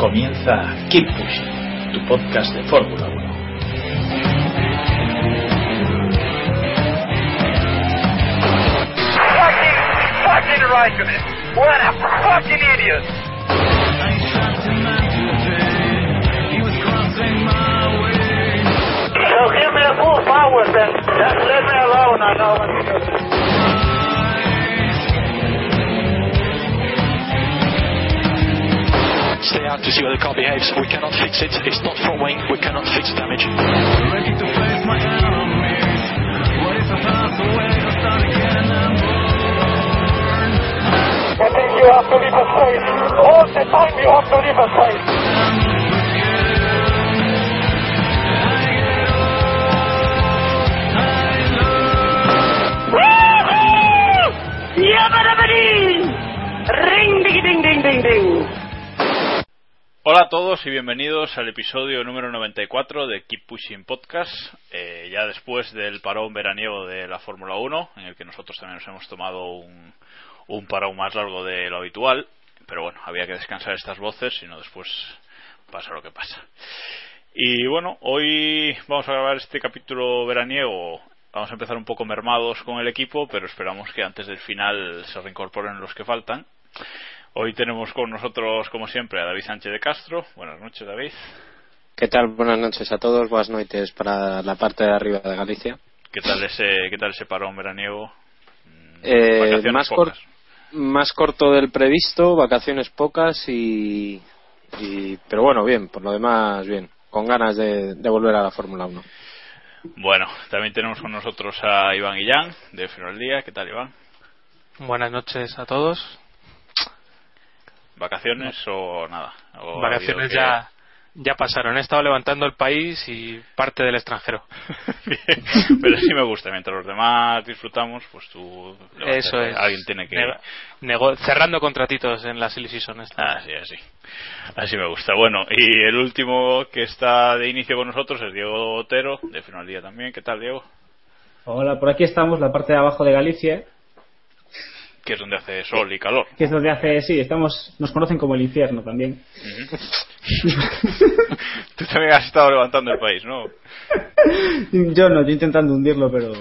Comienza Keep Pushing, tu podcast de Fórmula 1. Fucking, fucking Raikkonen. What a fucking idiot. So give me a full power then. Just let me alone, I know what to do. Stay out to see how the car behaves. We cannot fix it. It's not front wing. We cannot fix damage. I think you have to leave a space. All the time you have to leave a space. Ring ding ding ding ding ding. Hola a todos y bienvenidos al episodio número 94 de Keep Pushing Podcast, eh, ya después del parón veraniego de la Fórmula 1, en el que nosotros también nos hemos tomado un, un parón más largo de lo habitual, pero bueno, había que descansar estas voces, si no después pasa lo que pasa. Y bueno, hoy vamos a grabar este capítulo veraniego. Vamos a empezar un poco mermados con el equipo, pero esperamos que antes del final se reincorporen los que faltan. Hoy tenemos con nosotros, como siempre, a David Sánchez de Castro. Buenas noches, David. ¿Qué tal? Buenas noches a todos, buenas noches para la parte de arriba de Galicia. ¿Qué tal ese, qué tal ese parón veraniego? Mm, Eh, vacaciones más, cor- más corto del previsto, vacaciones pocas y, y- Pero bueno, bien, por lo demás, bien. Con ganas de, de volver a la Fórmula 1. Bueno, también tenemos con nosotros a Iván Guillán, de Final Día. ¿Qué tal, Iván? Buenas noches a todos. ¿Vacaciones o nada? ¿O Vacaciones ya, ya pasaron. He estado levantando el país y parte del extranjero. Bien, Pero sí me gusta. Mientras los demás disfrutamos, pues tú... Eso es. Alguien tiene que... Nego- nego- cerrando contratitos en la Silly Season. esta. Así, así. Así me gusta. Bueno, y el último que está de inicio con nosotros es Diego Otero, de Final Día también. ¿Qué tal, Diego? Hola, por aquí estamos, la parte de abajo de Galicia, Que es donde hace sol y calor. que es donde hace, sí, estamos, nos conocen como el infierno también. Tú también has estado levantando el país, ¿no? Yo no, yo intentando hundirlo, pero,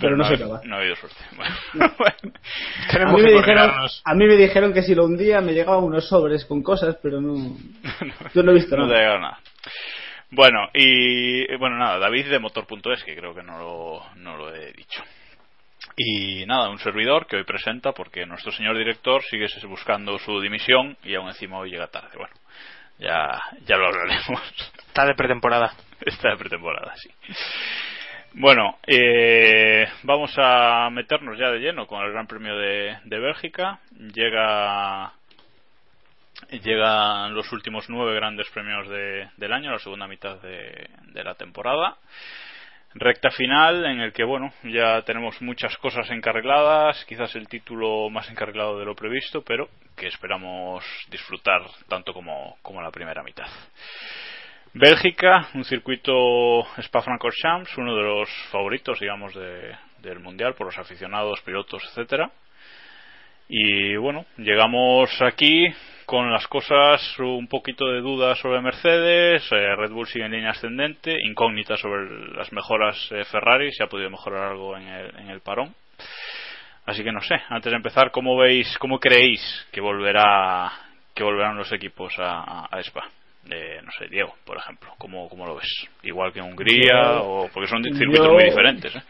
pero no ha- soy capaz. No ha habido suerte. Bueno, bueno. A mí, me dijeron, a mí me dijeron que si lo hundía me llegaban unos sobres con cosas, pero no, yo no he visto no te ha nada. llegado nada. Bueno, y bueno, nada, David de Motor.es, que creo que no lo, no lo he dicho. Y nada, un servidor que hoy presenta porque nuestro señor director sigue buscando su dimisión y aún encima hoy llega tarde. Bueno, ya, ya lo hablaremos. Está de pretemporada. Está de pretemporada, sí. Bueno, eh, vamos a meternos ya de lleno con el Gran Premio de, de Bélgica. Llega llegan los últimos nueve grandes premios de- del año, la segunda mitad de, de la temporada. Recta final en el que, bueno, ya tenemos muchas cosas encarriladas, quizás el título más encarrilado de lo previsto, pero que esperamos disfrutar tanto como, como la primera mitad. Bélgica, un circuito Spa-Francorchamps, uno de los favoritos, digamos, de- del mundial por los aficionados, pilotos, etcétera. Y bueno, llegamos aquí con las cosas un poquito de dudas sobre Mercedes, eh, Red Bull sigue en línea ascendente, incógnita sobre las mejoras eh, Ferrari, si ha podido mejorar algo en el, en el parón. Así que no sé, antes de empezar, ¿cómo veis, cómo creéis que volverá, que volverán los equipos a, a Spa? Eh, no sé, Diego, por ejemplo, ¿cómo, ¿cómo lo ves? Igual que Hungría, Yo- o porque son circuitos yo- muy diferentes, ¿eh?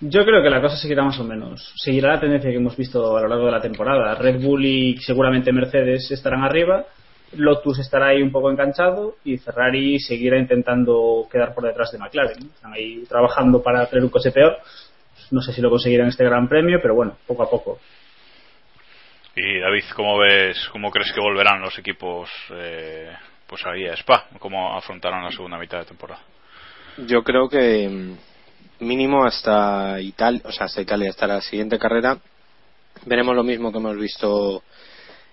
Yo creo que la cosa seguirá más o menos. Seguirá la tendencia que hemos visto a lo largo de la temporada. Red Bull y seguramente Mercedes estarán arriba. Lotus estará ahí un poco enganchado y Ferrari seguirá intentando quedar por detrás de McLaren. Están ahí trabajando para tener un coche peor. No sé si lo conseguirán este gran premio, pero bueno, poco a poco. Y David, ¿cómo ves, cómo crees que volverán los equipos, eh, pues ahí a Spa? ¿Cómo afrontarán la segunda mitad de temporada? Yo creo que mínimo hasta Italia, o sea, hasta Italia, hasta la siguiente carrera, veremos lo mismo que hemos visto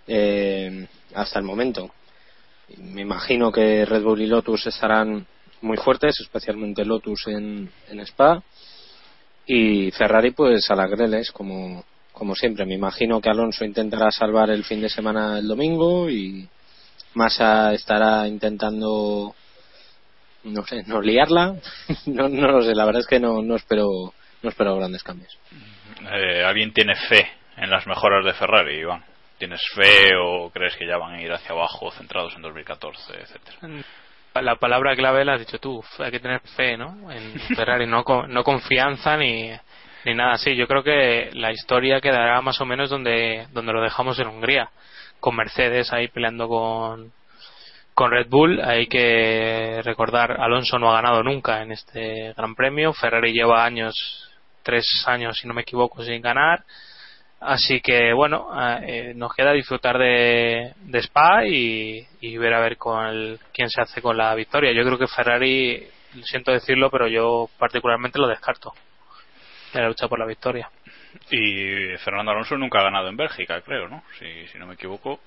eh, hasta el momento. Me imagino que Red Bull y Lotus estarán muy fuertes, especialmente Lotus en, en Spa. Y Ferrari, pues a las greles, como, como siempre. Me imagino que Alonso intentará salvar el fin de semana el domingo y Massa estará intentando no sé, no liarla, no, no lo sé, la verdad es que no, no espero no espero grandes cambios. Eh, ¿Alguien tiene fe en las mejoras de Ferrari, Iván? ¿Tienes fe o crees que ya van a ir hacia abajo centrados en 2014, etcétera? La palabra clave la has dicho tú, hay que tener fe, ¿no? En Ferrari, no, no confianza ni, ni nada así. Yo creo que la historia quedará más o menos donde, donde lo dejamos en Hungría, con Mercedes ahí peleando con, con Red Bull. Hay que recordar, Alonso no ha ganado nunca en este Gran Premio, Ferrari lleva años, tres años si no me equivoco, sin ganar. Así que bueno, eh, nos queda disfrutar de, de Spa y, y ver a ver con el- quién se hace con la victoria. Yo creo que Ferrari, siento decirlo, pero yo particularmente lo descarto de la lucha por la victoria. Y Fernando Alonso nunca ha ganado en Bélgica, creo, ¿no? Si, si no me equivoco.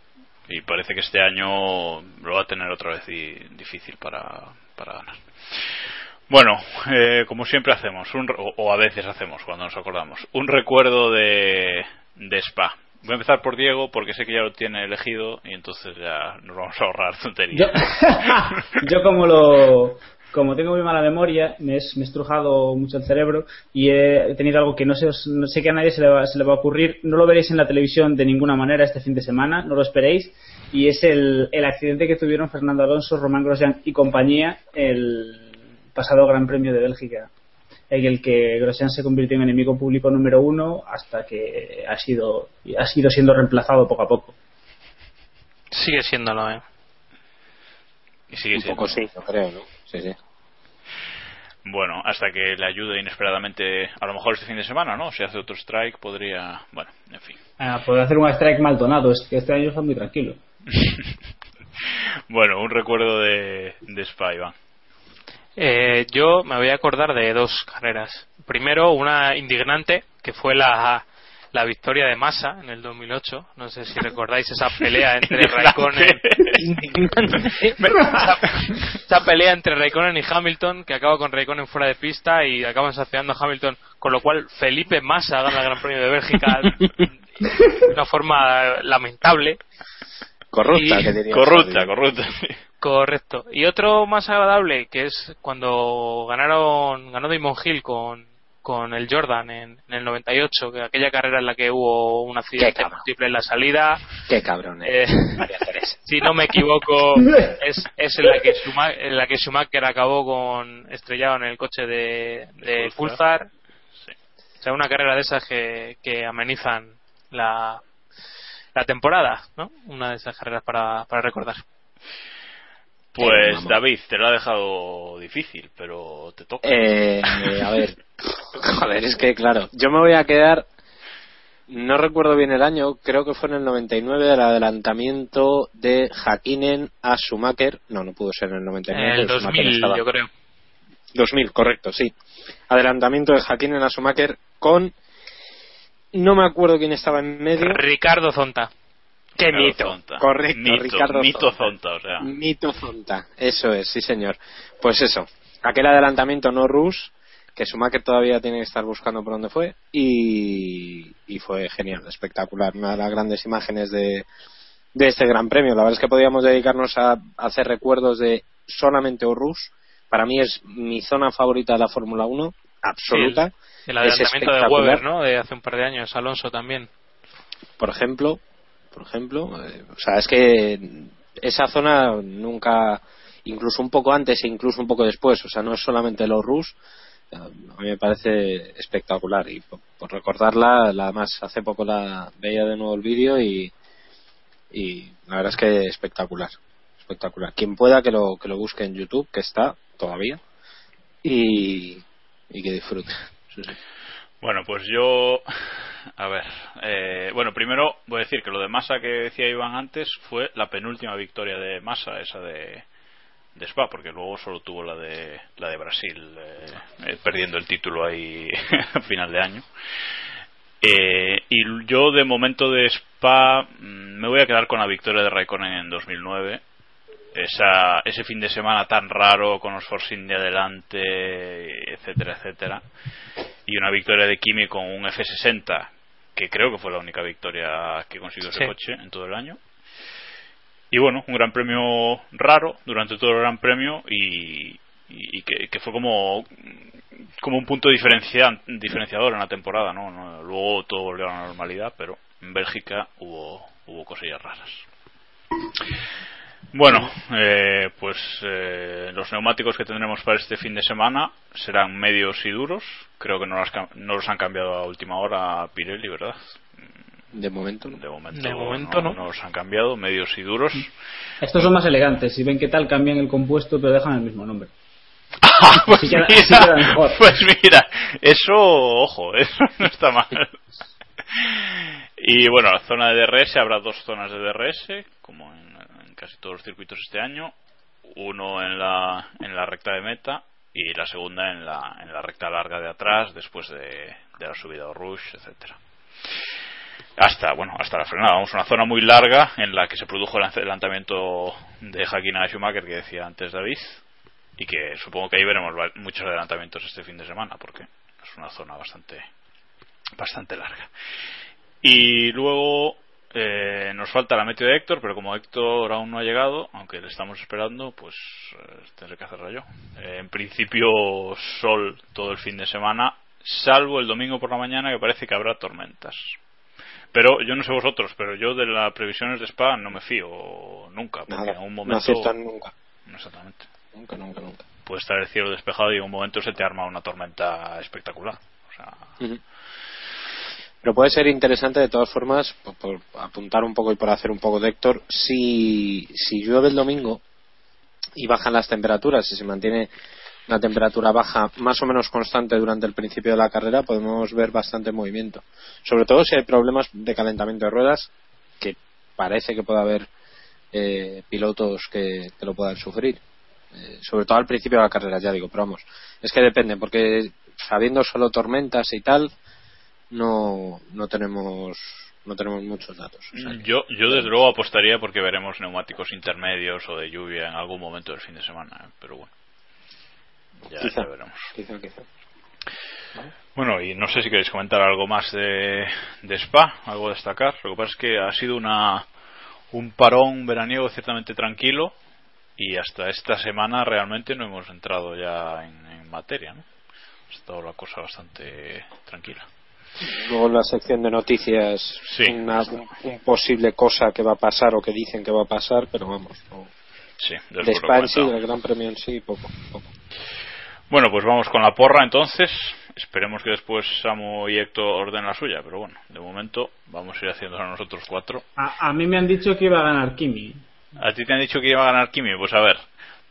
Y parece que este año lo va a tener otra vez di- difícil para, para ganar. Bueno, eh, como siempre hacemos, un, o, o a veces hacemos cuando nos acordamos, un recuerdo de, de Spa. Voy a empezar por Diego porque sé que ya lo tiene elegido y entonces ya nos vamos a ahorrar Yo, tonterías. yo como lo como tengo muy mala memoria, me, es- me he estrujado mucho el cerebro y he tenido algo que no sé, os- no sé que a nadie se le, va, se le va a ocurrir. No lo veréis en la televisión de ninguna manera este fin de semana, no lo esperéis. Y es el, el accidente que tuvieron Fernando Alonso, Román Grosjean y compañía el pasado Gran Premio de Bélgica, en el que Grosjean se convirtió en enemigo público número uno hasta que ha sido, ha sido siendo reemplazado poco a poco. Sigue siéndolo, ¿eh? Y sigue Un siendo- poco sí, yo creo, ¿no? Sí, sí. Bueno, hasta que le ayude inesperadamente, a lo mejor este fin de semana, ¿no? Si hace otro strike, podría. Bueno, en fin. Ah, puede hacer un strike mal tonado, es que este año está muy tranquilo. Bueno, un recuerdo de, de Spa, Iván. Eh, yo me voy a acordar de dos carreras. Primero, una indignante, que fue la, la victoria de Massa en el 2008. No sé si recordáis esa pelea entre Raikkonen. esa, esa pelea entre Raikkonen y Hamilton, que acaba con Raikkonen fuera de pista y acaban saciando a Hamilton, con lo cual Felipe Massa gana el Gran Premio de Bélgica de una forma lamentable. Corrupta, Y- que diría. Corrupta, corrupta. Correcto. Y otro más agradable, que es cuando ganaron, ganó Damon Hill con, con el Jordan en, en el 98, que aquella carrera en la que hubo un accidente múltiple en la salida. Qué cabrón, eh. Eh, María Teresa. si no me equivoco, es, es en, la que Schuma- en la que Schumacher acabó con estrellado en el coche de, de Pulsar. Pulsar. O sea, una carrera de esas que, que amenizan la, la temporada, ¿no? Una de esas carreras para, para recordar. Pues. David, te lo ha dejado difícil, pero te toca. Eh, a ver, joder, es que claro, yo me voy a quedar, no recuerdo bien el año, creo que fue en el 99 el adelantamiento de Hakkinen a Schumacher, no, no pudo ser en el 99. En el porque Schumacher 2000, estaba- yo creo. 2000, correcto, sí. Adelantamiento de Hakkinen a Schumacher con, no me acuerdo quién estaba en medio. Ricardo Zonta. ¡Qué Ricardo mito! Zonta. Correcto, Mito, Ricardo mito Zonta. Zonta, o sea. Mito Zonta, eso es, sí señor. Pues eso, aquel adelantamiento no Rush, que Schumacher todavía tiene que estar buscando por dónde fue, y, y fue genial, espectacular, una de las grandes imágenes de, de este gran premio. La verdad es que podíamos dedicarnos a, hacer recuerdos de solamente Rush. Para mí es mi zona favorita de la Fórmula 1, absoluta. El adelantamiento de Weber, ¿no? De hace un par de años, Alonso también. Por ejemplo, por ejemplo, eh, o sea, es que esa zona nunca, incluso un poco antes e incluso un poco después, o sea, no es solamente los Rus, a mí me parece espectacular y por, recordarla, la más hace poco la veía de nuevo el vídeo y, y la verdad es que espectacular, espectacular. Quien pueda que lo que lo busque en YouTube, que está todavía y, y que disfrute. Bueno, pues yo, a ver, eh, bueno, primero voy a decir que lo de Massa que decía Iván antes fue la penúltima victoria de Massa, esa de, Spa, porque luego solo tuvo la de la de Brasil, eh, eh, perdiendo el título ahí a final de año. Eh, y yo de momento de Spa mm, me voy a quedar con la victoria de Raikkonen en 2009 esa, ese fin de semana tan raro con los Force India adelante, etcétera, etcétera. Y una victoria de Kimi con un F60, que creo que fue la única victoria que consiguió ese Sí. coche en todo el año. Y bueno, un gran premio raro durante todo el gran premio y, y- y que, que fue como como un punto diferencia- diferenciador en la temporada, ¿no? No, Luego todo volvió a la normalidad, pero en Bélgica hubo, hubo cosillas raras. Bueno, eh, pues eh, los neumáticos que tendremos para este fin de semana serán medios y duros. Creo que no los, cam- no los han cambiado a última hora Pirelli, ¿verdad? De momento. De momento, De momento no. los han cambiado, medios y duros. Estos son más elegantes. Si ven qué tal, cambian el compuesto, pero dejan el mismo nombre. pues, Así queda- mira, así queda mejor. pues mira, eso, ojo, eso no está mal. Y bueno, la zona de DRS, habrá dos zonas de DRS, como en casi todos los circuitos este año. Uno en la, en la recta de meta y la segunda en la, en la recta larga de atrás, después de, de la subida o rush, etcétera. Hasta bueno hasta la frenada. Vamos una zona muy larga en la que se produjo el adelantamiento de Hakkinen a Schumacher que decía antes David y que supongo que ahí veremos muchos adelantamientos este fin de semana porque es una zona bastante bastante larga. Y luego eh, nos falta la meteo de Héctor pero como Héctor aún no ha llegado aunque le estamos esperando pues eh, tendré que hacerla yo Eh, en principio sol todo el fin de semana salvo el domingo por la mañana que parece que habrá tormentas pero yo no sé vosotros, pero yo de las previsiones de Spa no me fío nunca, porque Nada, en un no momento. aciertan nunca. No, Exactamente. Nunca, nunca, nunca. Puede estar el cielo despejado y en un momento se te arma una tormenta espectacular. O sea. Pero puede ser interesante de todas formas, por, apuntar un poco y por hacer un poco de Héctor, si, si llueve el domingo y bajan las temperaturas y se mantiene una temperatura baja más o menos constante durante el principio de la carrera, podemos ver bastante movimiento. Sobre todo si hay problemas de calentamiento de ruedas, que parece que puede haber eh, pilotos que, que lo puedan sufrir. Eh, sobre todo al principio de la carrera, ya digo, pero vamos, es que depende, porque sabiendo solo tormentas y tal, no, no tenemos no tenemos muchos datos. O sea que- yo, yo desde luego apostaría porque veremos neumáticos intermedios o de lluvia en algún momento del fin de semana, ¿eh? pero bueno. Ya, Quizá. ya veremos. quizá, quizá. Bueno, y no sé si queréis comentar algo más de, de Spa, algo a destacar. Lo que pasa es que ha sido una un parón veraniego ciertamente tranquilo y hasta esta semana realmente no hemos entrado ya en, en materia, ¿no? Ha estado la cosa bastante tranquila. Luego en la sección de noticias, Sí. una un, un posible cosa que va a pasar o que dicen que va a pasar, pero vamos, no. Sí, de sí, del Gran Premio en sí, poco. poco. Bueno, pues vamos con la porra entonces. Esperemos que después Samu y Héctor ordenen la suya, pero bueno, de momento vamos a ir haciéndolo nosotros cuatro. A, a mí me han dicho que iba a ganar Kimi. A ti te han dicho que iba a ganar Kimi, pues a ver,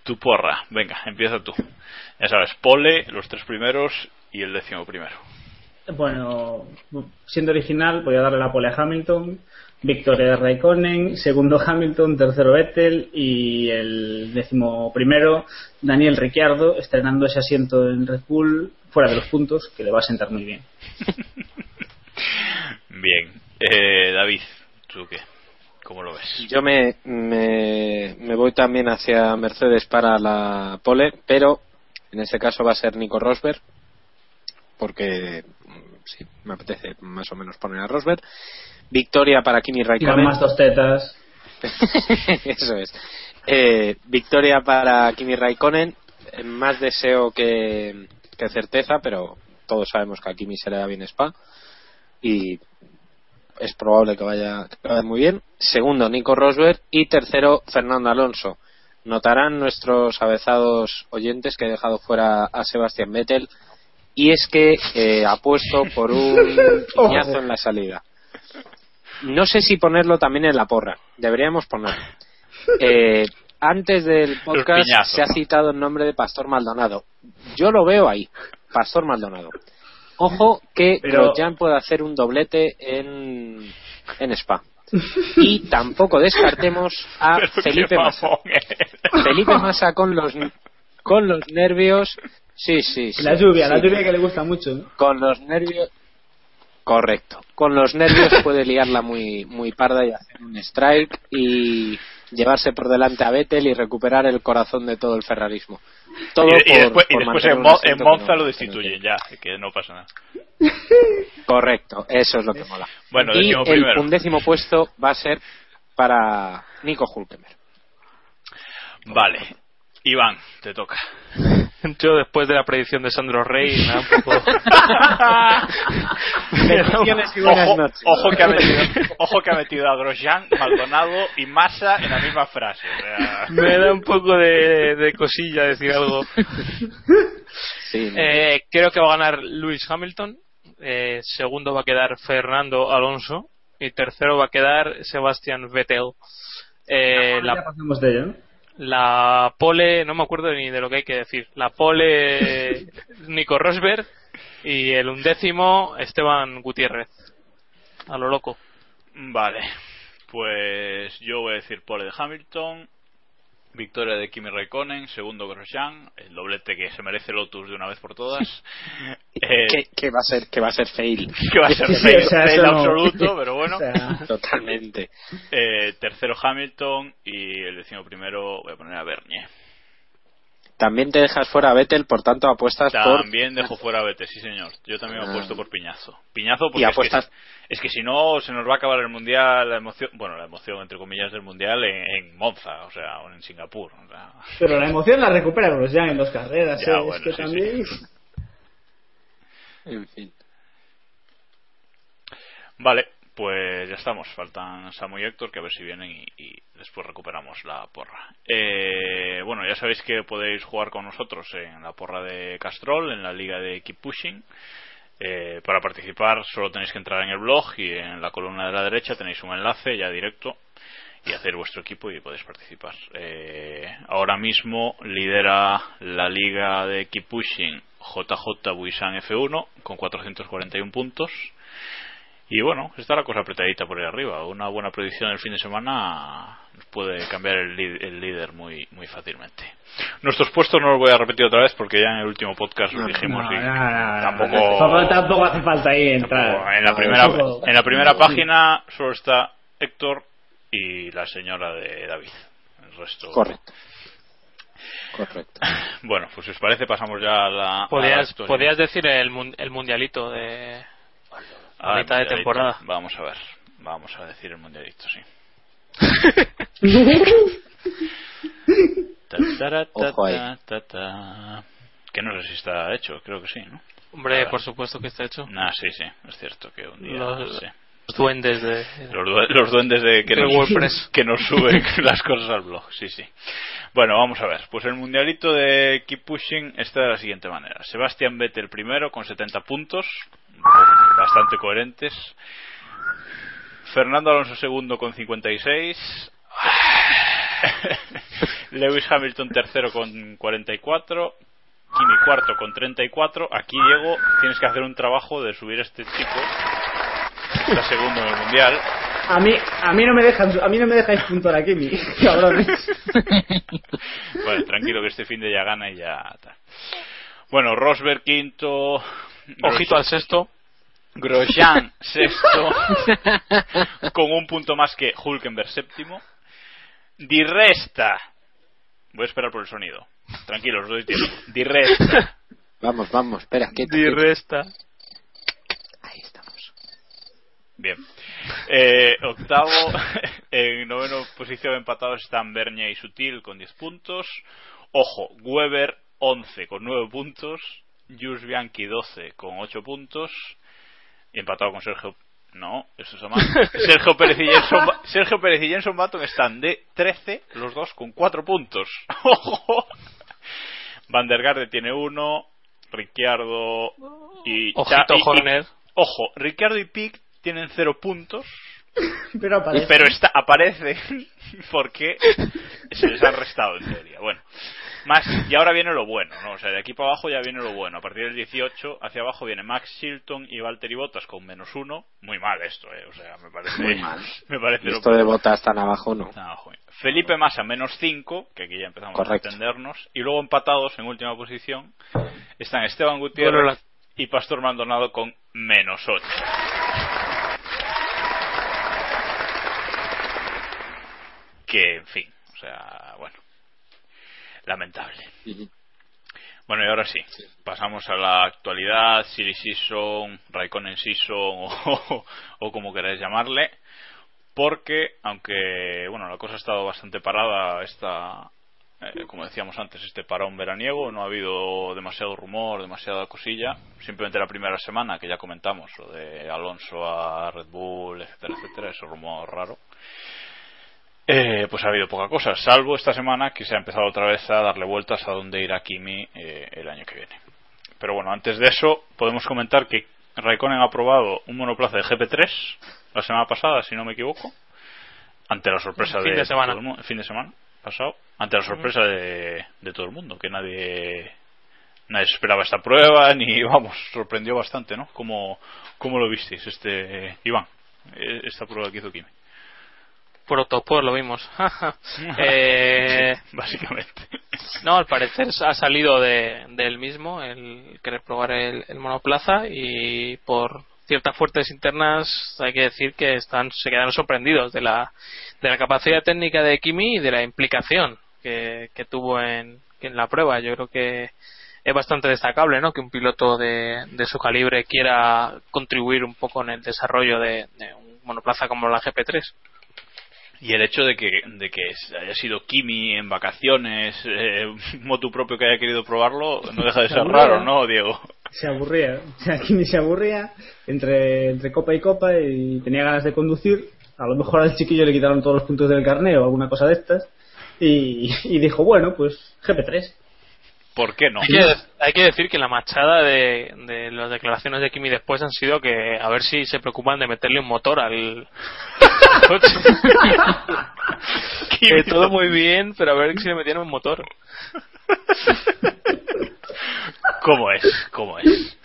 tu porra, venga, empieza tú. Ya sabes, pole, los tres primeros y el décimo primero. Bueno, siendo original, voy a darle la pole a Hamilton, victoria de Raikkonen, segundo Hamilton, tercero Vettel y el décimo primero Daniel Ricciardo, estrenando ese asiento en Red Bull fuera de los puntos, que le va a sentar muy bien. Bien, eh, David, ¿tú qué? ¿Cómo lo ves? Yo me, me, me voy también hacia Mercedes para la pole, pero en este caso va a ser Nico Rosberg, porque sí, me apetece más o menos poner a Rosberg. Victoria para Kimi con Raikkonen. más dos tetas. Eso es. Eh, victoria para Kimi Raikkonen. Más deseo que, que certeza, pero todos sabemos que a Kimi se le da bien Spa y es probable que vaya, que vaya muy bien. Segundo, Nico Rosberg y tercero, Fernando Alonso. Notarán nuestros avezados oyentes que he dejado fuera a Sebastián Vettel y es que eh, apuesto por un piñazo en la salida. No sé si ponerlo también en la porra. Deberíamos ponerlo. Eh, antes del podcast piñazo. se ha citado el nombre de Pastor Maldonado. Yo lo veo ahí, Pastor Maldonado. Ojo que Pero- Grosjean puede hacer un doblete en, en Spa. Y tampoco descartemos a Pero Felipe Massa. Felipe Massa con los con los nervios. Sí, sí, sí. La lluvia, la sí. lluvia que le gusta mucho. ¿no? Con los nervios. Correcto. Con los nervios puede liarla muy, muy parda y hacer un strike y llevarse por delante a Vettel y recuperar el corazón de todo el ferrarismo. Todo y, y por- después, y por después mantener en, Mo- en Monza no- lo destituyen, ya, que no pasa nada. Correcto, eso es lo que mola. Bueno, y el primero. undécimo puesto va a ser para Nico Hulkenberg. Vale. Iván, te toca. Yo después de la predicción de Sandro Rey me da un poco... Ojo, noches. ojo que ha metido, ojo que ha metido a Grosjean, Maldonado y Massa en la misma frase. o sea, me da un poco de, de cosilla decir algo. Sí, no. Eh, creo que va a ganar Lewis Hamilton. Eh, segundo va a quedar Fernando Alonso. Y tercero va a quedar Sebastian Vettel. Eh, Ya la, pasamos de ello, ¿no? La pole, no me acuerdo ni de lo que hay que decir. La pole Nico Rosberg. Y el undécimo Esteban Gutiérrez. A lo loco. Vale. Pues yo voy a decir pole de Hamilton, victoria de Kimi Raikkonen, segundo Grosjean, el doblete que se merece Lotus de una vez por todas. Eh, va a ser que va a ser fail que va a ser fail, o sea, fail no- absoluto, pero bueno. O sea, totalmente Eh, tercero Hamilton y el décimo primero voy a poner a Bernier. También te dejas fuera a Vettel por tanto apuestas por También dejo fuera a Vettel, sí señor. Yo también Ah. apuesto por Piñazo. Piñazo porque Y es que- apuestas- es, que, si no se nos va a acabar el mundial, la emoción, bueno, la emoción entre comillas del mundial en, en Monza, o sea, o en Singapur. o sea. pero la emoción la recupera Grosjean en dos carreras. Ya, ¿eh? bueno, es que sí, también. en fin Vale, pues ya estamos. Faltan Samu y Héctor, que a ver si vienen y, después recuperamos la porra. Eh, bueno, ya sabéis que podéis jugar con nosotros en la porra de Castrol, en la liga de Keep Pushing. Eh, para participar solo tenéis que entrar en el blog y en la columna de la derecha tenéis un enlace ya directo y hacer vuestro equipo y podéis participar. Eh, ahora mismo lidera la liga de Keep Pushing JJ Buisan F1 con 441 puntos. Y bueno, está la cosa apretadita por ahí arriba. Una buena predicción el fin de semana nos puede cambiar el, el líder muy muy fácilmente. Nuestros puestos no los voy a repetir otra vez porque ya en el último podcast los dijimos No, y no, no, no, tampoco, Tampoco, hace falta ahí entrar. en la primera en la primera página solo está Héctor y la señora de David. El resto correcto correcto Bueno, pues si os parece pasamos ya a la, a la Podías, podías decir el, el mundialito de a mitad de temporada. Vamos a ver, vamos a decir el mundialito, sí. Ta, tara, ta, Ojo ahí. ta, ta, ta. Que no sé si está hecho, creo que sí, ¿no? Hombre, por supuesto que está hecho. Nah, sí, sí, es cierto que un día. Los- sí. Los duendes de... Los, due- los duendes de que, De nos, WordPress. que nos suben las cosas al blog, sí, sí. Bueno, vamos a ver. Pues el mundialito de Keep Pushing está de la siguiente manera. Sebastián Vettel primero con 70 puntos, bastante coherentes. Fernando Alonso segundo con 56. Lewis Hamilton tercero con 44. Kimi cuarto con 34. Aquí, Diego, tienes que hacer un trabajo de subir a este chico. Está segundo en el mundial. A mí, a mí no me dejan, a mí no me dejáis puntuar aquí, mi cabrones. Bueno, tranquilo que este fin de ya gana y ya. Bueno, Rosberg quinto. Ojito al sexto. Grosjean sexto. con un punto más que Hulkenberg séptimo. Di Resta. Voy a esperar por el sonido. Tranquilos, os doy tiempo. Di Resta. vamos vamos espera quieto, Di resta. ahí estamos Bien. Eh, octavo, en noveno posición empatados están Bernia y Sutil con 10 puntos. Ojo, Weber 11 con 9 puntos. Jus Bianchi 12 con 8 puntos. Y empatado con Sergio. No, eso es más. Sergio Pérez y Jenson, Ba- Sergio Pérez y Jenson Button están de 13, los dos con 4 puntos. ¡Ojo! Van der Garde tiene 1. Ricciardo y. Ojito, y- y- Horner. Ojo, Ricciardo y Pic tienen 0 puntos. Pero aparece. Pero está, aparece porque se les ha restado en teoría. Bueno, Max, y ahora viene lo bueno, ¿no? O sea, de aquí para abajo ya viene lo bueno. A partir del 18 hacia abajo viene Max Chilton y Valtteri Bottas con menos uno. Muy mal esto, ¿eh? O sea, me parece. Muy mal. Me parece lo Esto de botas tan abajo, no. Tan abajo. Felipe Massa menos 5, que aquí ya empezamos Correcto. a entendernos. Y luego empatados en última posición están Esteban Gutiérrez Bueno, la- y Pastor Maldonado con menos 8. Que, en fin, o sea, bueno, lamentable. Bueno, y ahora sí, pasamos a la actualidad, Silly Season, Raikkonen Season o, o como queráis llamarle, porque aunque, bueno, la cosa ha estado bastante parada esta, eh, como decíamos antes, este parón veraniego, no ha habido demasiado rumor, demasiada cosilla, simplemente la primera semana que ya comentamos, lo de Alonso a Red Bull, etcétera, etcétera, ese rumor raro. Eh, pues ha habido poca cosa, salvo esta semana que se ha empezado otra vez a darle vueltas a dónde irá Kimi eh, el año que viene. Pero bueno, antes de eso, podemos comentar que Raikkonen ha aprobado un monoplaza de GP3 la semana pasada, si no me equivoco, ante la sorpresa Fin de, de semana. todo el mundo- fin de semana pasado, ante la sorpresa de, de todo el mundo, que nadie nadie esperaba esta prueba, ni vamos, sorprendió bastante, ¿no? ¿Cómo, cómo lo visteis, este Iván, eh, esta prueba que hizo Kimi? Protopor lo vimos. eh, Básicamente. no, al parecer ha salido de, del mismo el querer probar el, el monoplaza y por ciertas fuertes internas hay que decir que están se quedaron sorprendidos de la de la capacidad técnica de Kimi y de la implicación que, que tuvo en, en la prueba. Yo creo que es bastante destacable ¿no? que un piloto de, de su calibre quiera contribuir un poco en el desarrollo de, de un monoplaza como la GP3. Y el hecho de que, de que haya sido Kimi en vacaciones, eh, motu propio que haya querido probarlo, no deja de ser raro, ¿no, Diego? Se aburría. O sea, Kimi se aburría entre, entre copa y copa y tenía ganas de conducir. A lo mejor al chiquillo le quitaron todos los puntos del carnet o alguna cosa de estas. Y, y dijo, bueno, pues GP3. ¿Por qué no? Hay que, hay que decir que la machada de, de las declaraciones de Kimi después han sido que a ver si se preocupan de meterle un motor al coche. Que todo muy bien, pero a ver si le metieron un motor. ¿Cómo es? ¿Cómo es?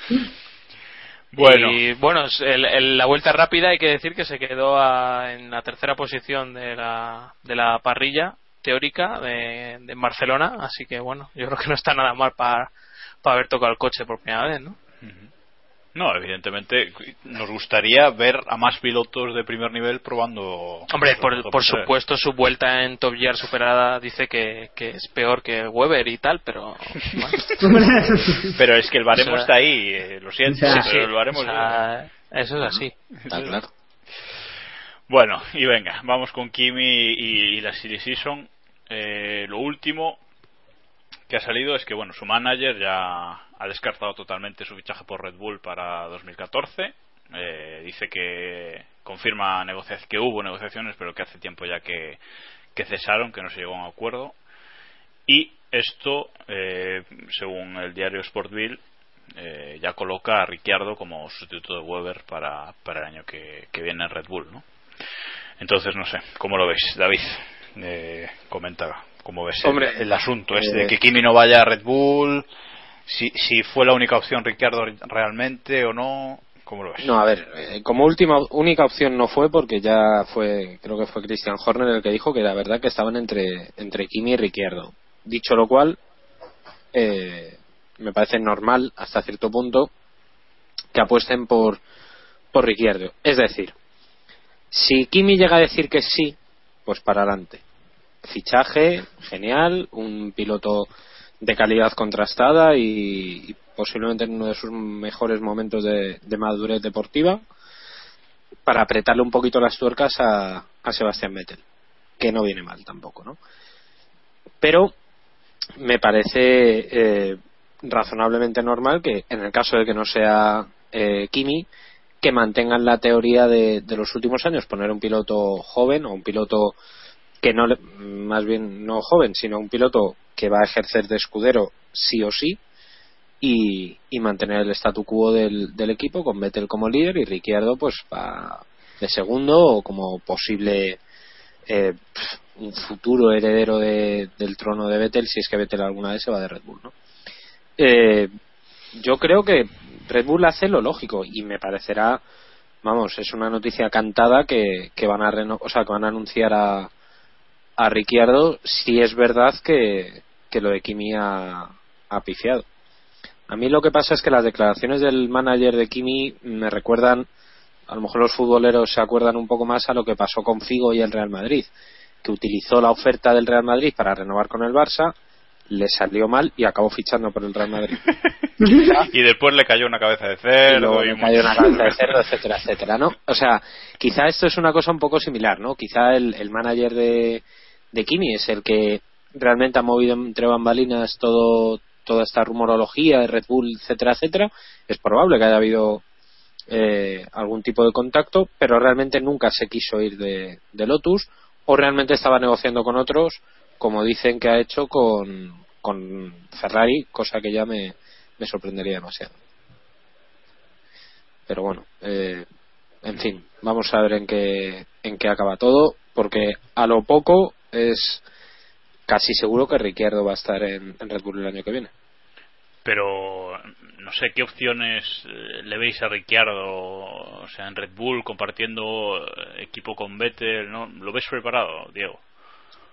Bueno, Y bueno, el- la vuelta rápida hay que decir que se quedó a- en la tercera posición de la, de la parrilla teórica de, de Barcelona, así que bueno, yo creo que no está nada mal para haber tocado el coche por primera vez, ¿no? no, evidentemente nos gustaría ver a más pilotos de primer nivel probando. Hombre, por, por GP3. supuesto su vuelta en Top Gear superada dice que, que es peor que Weber y tal, pero bueno, Pero es que el baremo O sea, está ahí, eh, lo siento, o sea, sí, pero sí, el baremo o es- sea, eso es así. Está claro. Bueno, y venga, vamos con Kimi y, y la Series Season. Eh, lo último que ha salido es que, bueno, su manager ya ha descartado totalmente su fichaje por Red Bull para 2014. Eh, dice que confirma que hubo negociaciones, pero que hace tiempo ya que, que cesaron, que no se llegó a un acuerdo. Y esto, eh, según el diario Sportville, eh, ya coloca a Ricciardo como sustituto de Weber para, para el año que, que viene en Red Bull, ¿no? Entonces, no sé, ¿cómo lo veis, David? Eh, comenta, ¿cómo ves el- Hombre, el, asunto eh, de que Kimi no vaya a Red Bull? Si, si fue la única opción Ricciardo realmente o no, ¿cómo lo ves? No, a ver, eh, como última única opción no fue porque ya fue, creo que fue Christian Horner el que dijo que la verdad que estaban entre, entre Kimi y Ricciardo. Dicho lo cual, eh, me parece normal hasta cierto punto que apuesten por, por Ricciardo. Es decir, si Kimi llega a decir que sí, pues para adelante. Fichaje, genial, un piloto de calidad contrastada y, posiblemente en uno de sus mejores momentos de, de madurez deportiva para apretarle un poquito las tuercas a, a Sebastián Vettel, que no viene mal tampoco, ¿no? Pero me parece eh, razonablemente normal que en el caso de que no sea eh, Kimi que mantengan la teoría de, de, los últimos años poner un piloto joven o un piloto que no más bien no joven sino un piloto que va a ejercer de escudero sí o sí y, y mantener el statu quo del, del, equipo con Vettel como líder y Ricciardo pues va de segundo o como posible eh, un futuro heredero de, del trono de Vettel si es que Vettel alguna vez se va de Red Bull ¿no? Eh, yo creo que Red Bull hace lo lógico y me parecerá vamos es una noticia cantada que, que van a reno o sea que van a anunciar a a Ricciardo si es verdad que, que lo de Kimi ha, ha pifiado. A mí lo que pasa es que las declaraciones del manager de Kimi me recuerdan a lo mejor los futboleros se acuerdan un poco más a lo que pasó con Figo y el Real Madrid que utilizó la oferta del Real Madrid para renovar con el Barça le salió mal y acabó fichando por el Real Madrid. y después le cayó una cabeza de cerdo. Y, y le cayó una cabeza de cerdo, etcétera, etcétera, ¿no? O sea, quizá esto es una cosa un poco similar, ¿no? Quizá el, el manager de, de Kimi es el que realmente ha movido entre bambalinas todo toda esta rumorología de Red Bull, etcétera, etcétera. Es probable que haya habido eh, algún tipo de contacto, pero realmente nunca se quiso ir de, de Lotus o realmente estaba negociando con otros como dicen que ha hecho con, con Ferrari, cosa que ya me, me sorprendería demasiado. Pero bueno, eh, en fin, vamos a ver en qué, en qué acaba todo, porque a lo poco es casi seguro que Ricciardo va a estar en, Red Bull el año que viene. Pero no sé qué opciones le veis a Ricciardo, o sea, en Red Bull compartiendo equipo con Vettel, ¿no? ¿Lo ves preparado, Diego?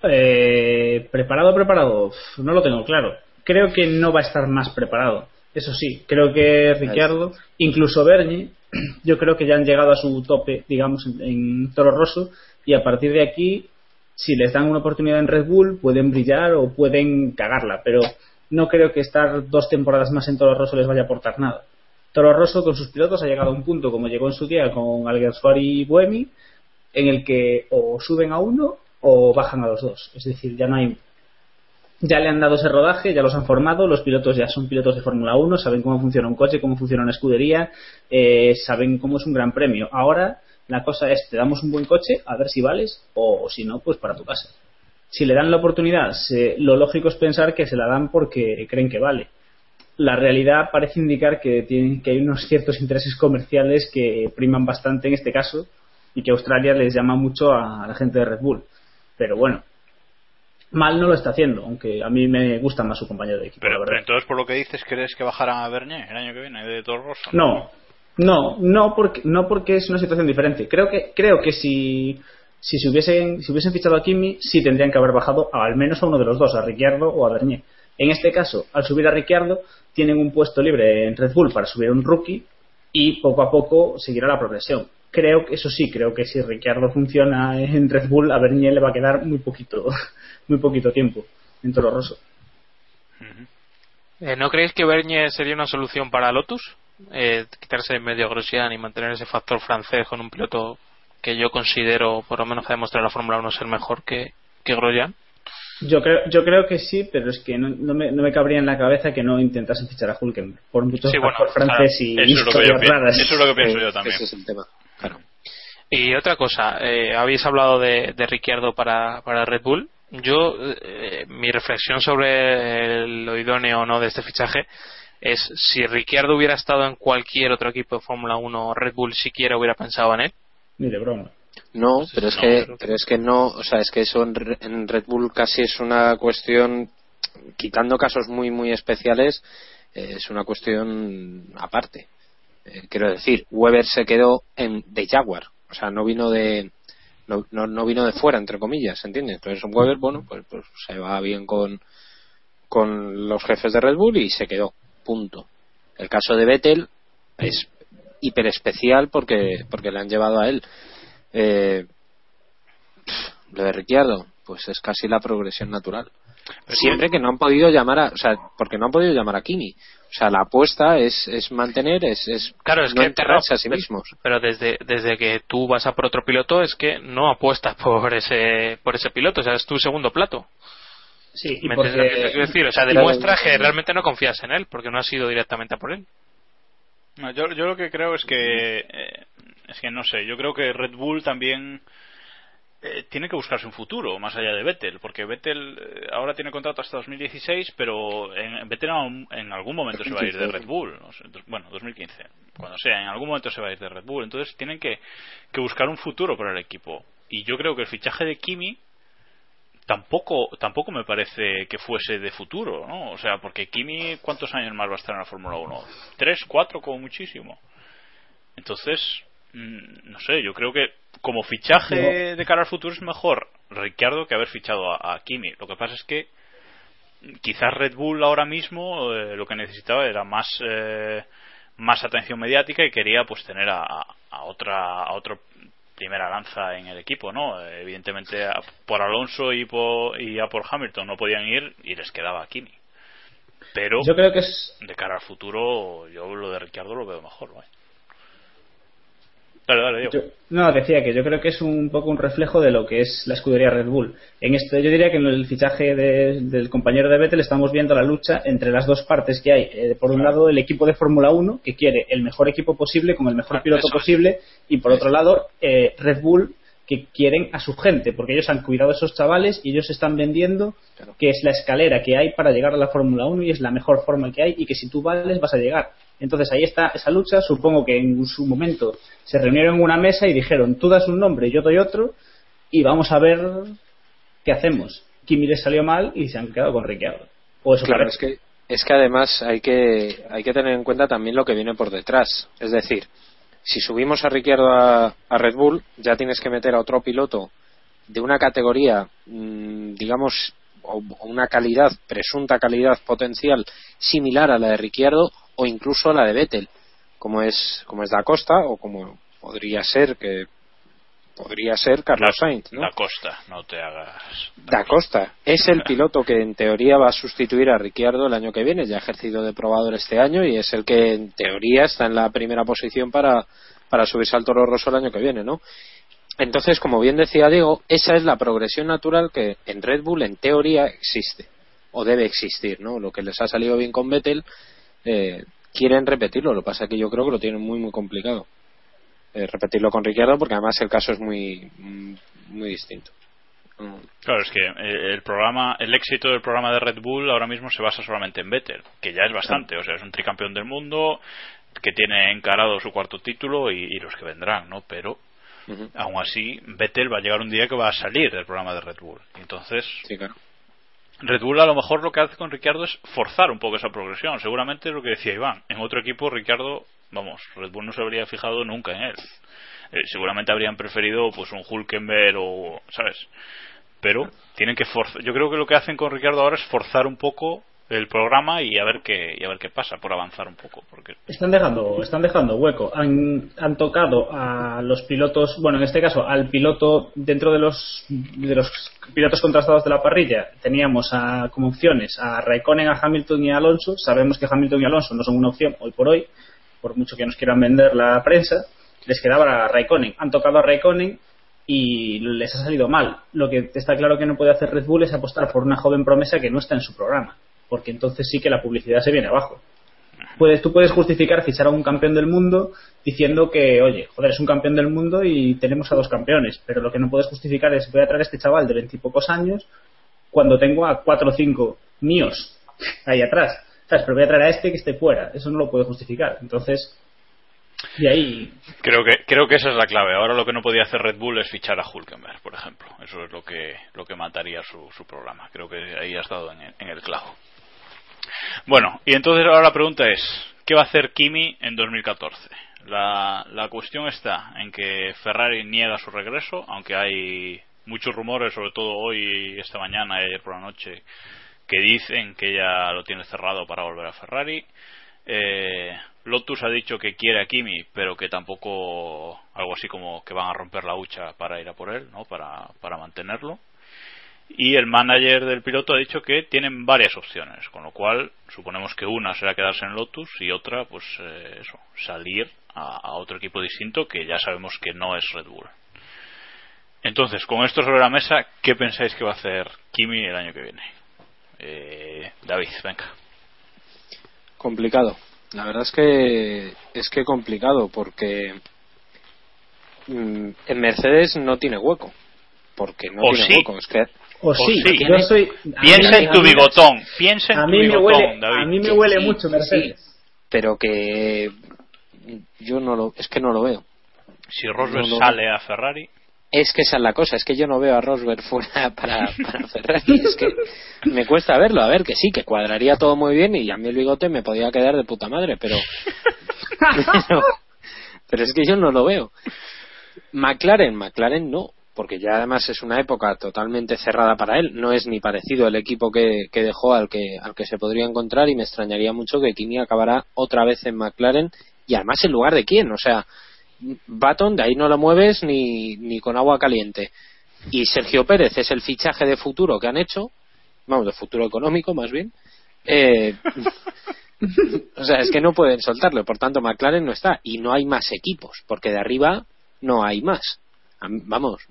Eh, preparado, preparado, no lo tengo claro. Creo que no va a estar más preparado. Eso sí, creo que Ricciardo, incluso Bernie, yo creo que ya han llegado a su tope, digamos, en, en Toro Rosso, y a partir de aquí, si les dan una oportunidad en Red Bull, pueden brillar o pueden cagarla, pero no creo que estar dos temporadas más en Toro Rosso les vaya a aportar nada. Toro Rosso con sus pilotos ha llegado a un punto, como llegó en su día con Alguersuari y Buemi, en el que o suben a uno o bajan a los dos. Es decir, ya no hay. Ya le han dado ese rodaje, ya los han formado, los pilotos ya son pilotos de Fórmula 1, saben cómo funciona un coche, cómo funciona una escudería, eh, saben cómo es un gran premio. Ahora la cosa es, te damos un buen coche, a ver si vales, o si no, pues para tu casa. Si le dan la oportunidad, se, lo lógico es pensar que se la dan porque creen que vale. La realidad parece indicar que, tienen, que hay unos ciertos intereses comerciales que priman bastante en este caso y que Australia les llama mucho a la gente de Red Bull pero bueno, mal no lo está haciendo, aunque a mí me gusta más su compañero de equipo. Pero, pero entonces, por lo que dices, ¿crees que bajarán a Bernier el año que viene de Toro Rosso? No, no, no porque, no porque es una situación diferente. Creo que, creo que si, si, se hubiesen, si hubiesen fichado a Kimi, sí tendrían que haber bajado a, al menos a uno de los dos, a Ricciardo o a Bernier. En este caso, al subir a Ricciardo, tienen un puesto libre en Red Bull para subir a un rookie y poco a poco seguirá la progresión creo que eso sí, creo que si Ricciardo funciona en Red Bull, a Bernier le va a quedar muy poquito, muy poquito tiempo en Toro Rosso. Eh, ¿No creéis que Bernier sería una solución para Lotus? Eh, quitarse en medio Grosjean y mantener ese factor francés con un piloto que yo considero, por lo menos ha demostrado la Fórmula 1 ser mejor que, que Grosjean. Yo creo, yo creo que sí, pero es que no, no, me, no me cabría en la cabeza que no intentasen fichar a Hulkenberg por mucho sí, bueno, francés y eso es, lo que yo raras. eso es lo que pienso yo también. Ese es el tema. Claro. Y otra cosa, eh, habéis hablado de, de Ricciardo para, para Red Bull. Yo, eh, mi reflexión sobre lo idóneo o no de este fichaje es si Ricciardo hubiera estado en cualquier otro equipo de Fórmula 1 Red Bull siquiera hubiera pensado en él. Ni de broma. No, pero es No, que, pero- pero es que no, o sea, es que eso en, en Red Bull casi es una cuestión, quitando casos muy, muy especiales, eh, es una cuestión aparte. Eh, quiero decir, Weber se quedó en de Jaguar, o sea, no vino de, no, no, no vino de fuera, entre comillas, ¿entiendes? Entonces Weber, bueno, pues, pues se va bien con, con los jefes de Red Bull y se quedó, punto. El caso de Vettel es hiper especial porque, porque le han llevado a él. Eh, lo de Ricciardo, pues es casi la progresión natural. Siempre que no han podido llamar a, o sea, porque no han podido llamar a Kimi. O sea, la apuesta es, es mantener, es, es Claro, es no que enterrarse no, a sí mismos. Pero desde, desde que tú vas a por otro piloto es que no apuestas por ese, por ese piloto, o sea, es tu segundo plato. Sí, y ¿Me porque- lo que te quiero decir? O sea, Claro. demuestra que realmente no confías en él, porque no ha sido directamente a por él. No, yo, yo lo que creo es que eh, es que no sé yo creo que Red Bull también eh, tiene que buscarse un futuro más allá de Vettel porque Vettel eh, ahora tiene contrato hasta 2016 pero en, Vettel en algún momento se va a ir de Red Bull no sé, dos- bueno 2015 cuando sea en algún momento se va a ir de Red Bull entonces tienen que, que buscar un futuro para el equipo y yo creo que el fichaje de Kimi tampoco tampoco me parece que fuese de futuro, ¿no? O sea, porque Kimi, ¿cuántos años más va a estar en la Fórmula 1? ¿Tres, cuatro, como muchísimo? Entonces, no sé, yo creo que como fichaje de cara al futuro es mejor Ricciardo que haber fichado a, a Kimi. Lo que pasa es que mm, quizás Red Bull ahora mismo eh, lo que necesitaba era más eh, más atención mediática y quería pues tener a, a- otra a otro primera lanza en el equipo, ¿no? Evidentemente a- por Alonso y por, y a por Hamilton no podían ir y les quedaba a Kimi. Pero Yo creo que es de cara al futuro yo lo de Ricciardo lo veo mejor, ¿vale? Dale, dale, Diego. Yo- no, decía que yo creo que es un poco un reflejo de lo que es la escudería Red Bull. En este, yo diría que en el fichaje de- del compañero de Vettel estamos viendo la lucha entre las dos partes que hay. Eh, por un lado, el equipo de Fórmula 1, que quiere el mejor equipo posible, con el mejor piloto Eso es. posible, y por otro lado, eh, Red Bull, que quieren a su gente, porque ellos han cuidado a esos chavales y ellos están vendiendo que es la escalera que hay para llegar a la Fórmula 1 y es la mejor forma que hay y que si tú vales vas a llegar. Entonces ahí está esa lucha, supongo que en su momento se reunieron en una mesa y dijeron, tú das un nombre, yo doy otro y vamos a ver qué hacemos. Kimi les salió mal y se han quedado con Ricciardo. O eso Claro, parece. es que, es que además hay que, hay que tener en cuenta también lo que viene por detrás. Es decir, si subimos a Ricciardo a, a Red Bull, ya tienes que meter a otro piloto de una categoría, mm, digamos, o una calidad, presunta calidad potencial similar a la de Ricciardo o incluso a la de Vettel, como es, como es Da Costa o como podría ser que podría ser Carlos Sainz, ¿no? Da Costa, no te hagas. Da Costa es el piloto que en teoría va a sustituir a Ricciardo el año que viene. Ya ha ejercido de probador este año y es el que en teoría está en la primera posición para, para subirse al Toro Rosso el año que viene, ¿no? Entonces, como bien decía Diego, esa es la progresión natural que en Red Bull en teoría existe o debe existir, ¿no? Lo que les ha salido bien con Vettel eh, quieren repetirlo. Lo que pasa es que yo creo que lo tienen muy muy complicado eh, repetirlo con Ricciardo porque además el caso es muy mm, muy distinto. Claro, es que eh, el programa, el éxito del programa de Red Bull ahora mismo se basa solamente en Vettel, que ya es bastante, o sea, es un tricampeón del mundo que tiene encarado su cuarto título y, y los que vendrán, ¿no? Pero Ujú. aún así Vettel va a llegar un día que va a salir del programa de Red Bull. Entonces Sí, claro. Red Bull a lo mejor lo que hace con Ricciardo es forzar un poco esa progresión. Seguramente es lo que decía Iván. En otro equipo Ricciardo, vamos, Red Bull no se habría fijado nunca en él. Eh, seguramente habrían preferido pues un Hulkenberg o, ¿sabes? Pero tienen que forzar. Yo creo que lo que hacen con Ricciardo ahora es forzar un poco el programa y a ver qué y a ver qué pasa por avanzar un poco porque Están dejando, están dejando hueco. Han, tocado a los pilotos, bueno, en este caso al piloto dentro de los de los pilotos contrastados de la parrilla. Teníamos a, como opciones a Raikkonen, a Hamilton y a Alonso. Sabemos que Hamilton y Alonso no son una opción hoy por hoy, por mucho que nos quieran vender la prensa. Les quedaba a Raikkonen. Han tocado a Raikkonen y les ha salido mal. Lo que está claro que no puede hacer Red Bull es apostar por una joven promesa que no está en su programa, porque entonces sí que la publicidad se viene abajo puedes, tú puedes justificar fichar a un campeón del mundo diciendo que, oye, joder, es un campeón del mundo y tenemos a dos campeones, pero lo que no puedes justificar es voy a traer a este chaval de veintipocos años cuando tengo a cuatro o cinco míos ahí atrás. Pero voy a traer a este que esté fuera. Eso no lo puedo justificar. Entonces, y ahí creo que creo que esa es la clave. Ahora lo que no podía hacer Red Bull es fichar a Hulkenberg, por ejemplo. Eso es lo que lo que mataría su, su programa. Creo que ahí en el, en el clavo. Bueno, y entonces ahora la pregunta es, ¿qué va a hacer Kimi en 2014? La, la cuestión está en que Ferrari niega su regreso, aunque hay muchos rumores, sobre todo hoy, esta mañana y ayer por la noche, que dicen que ya lo tiene cerrado para volver a Ferrari. Eh, Lotus ha dicho que quiere a Kimi, pero que tampoco algo así como que van a romper la hucha para ir a por él, ¿no? Para, para mantenerlo. Y el manager del piloto ha dicho que tienen varias opciones, con lo cual suponemos que una será quedarse en Lotus y otra, pues eh, eso, salir a, a otro equipo distinto que ya sabemos que no es Red Bull. Entonces, con esto sobre la mesa, ¿qué pensáis que va a hacer Kimi el año que viene? Eh, David, venga. Complicado. La verdad es que es que complicado porque mm, en Mercedes no tiene hueco. Porque no tiene sí. hueco. Es que O sí, sí. yo soy. Piensa en tu bigotón. Piensa en A tu mí me bigotón, huele, David. a mí me huele sí, mucho Mercedes. sí. pero que yo no lo es que no lo veo. Si Rosberg no. sale a Ferrari, Es que esa es la cosa, es que yo no veo a Rosberg fuera para, para Ferrari. Es que me cuesta verlo. A ver, que sí, que cuadraría todo muy bien y a mí el bigote me podía quedar de puta madre, pero. pero, pero es que yo no lo veo. McLaren, McLaren no, porque ya además es una época totalmente cerrada para él. No es ni parecido el equipo que, que dejó al que, al que se podría encontrar y me extrañaría mucho que Kimi acabará otra vez en McLaren y además en lugar de quién. O sea, Baton de ahí no lo mueves ni, ni con agua caliente. Y Sergio Pérez es el fichaje de futuro que han hecho, vamos, de futuro económico más bien. Eh, o sea, es que no pueden soltarlo, por tanto McLaren no está y no hay más equipos, porque de arriba no hay más. Am- Vamos,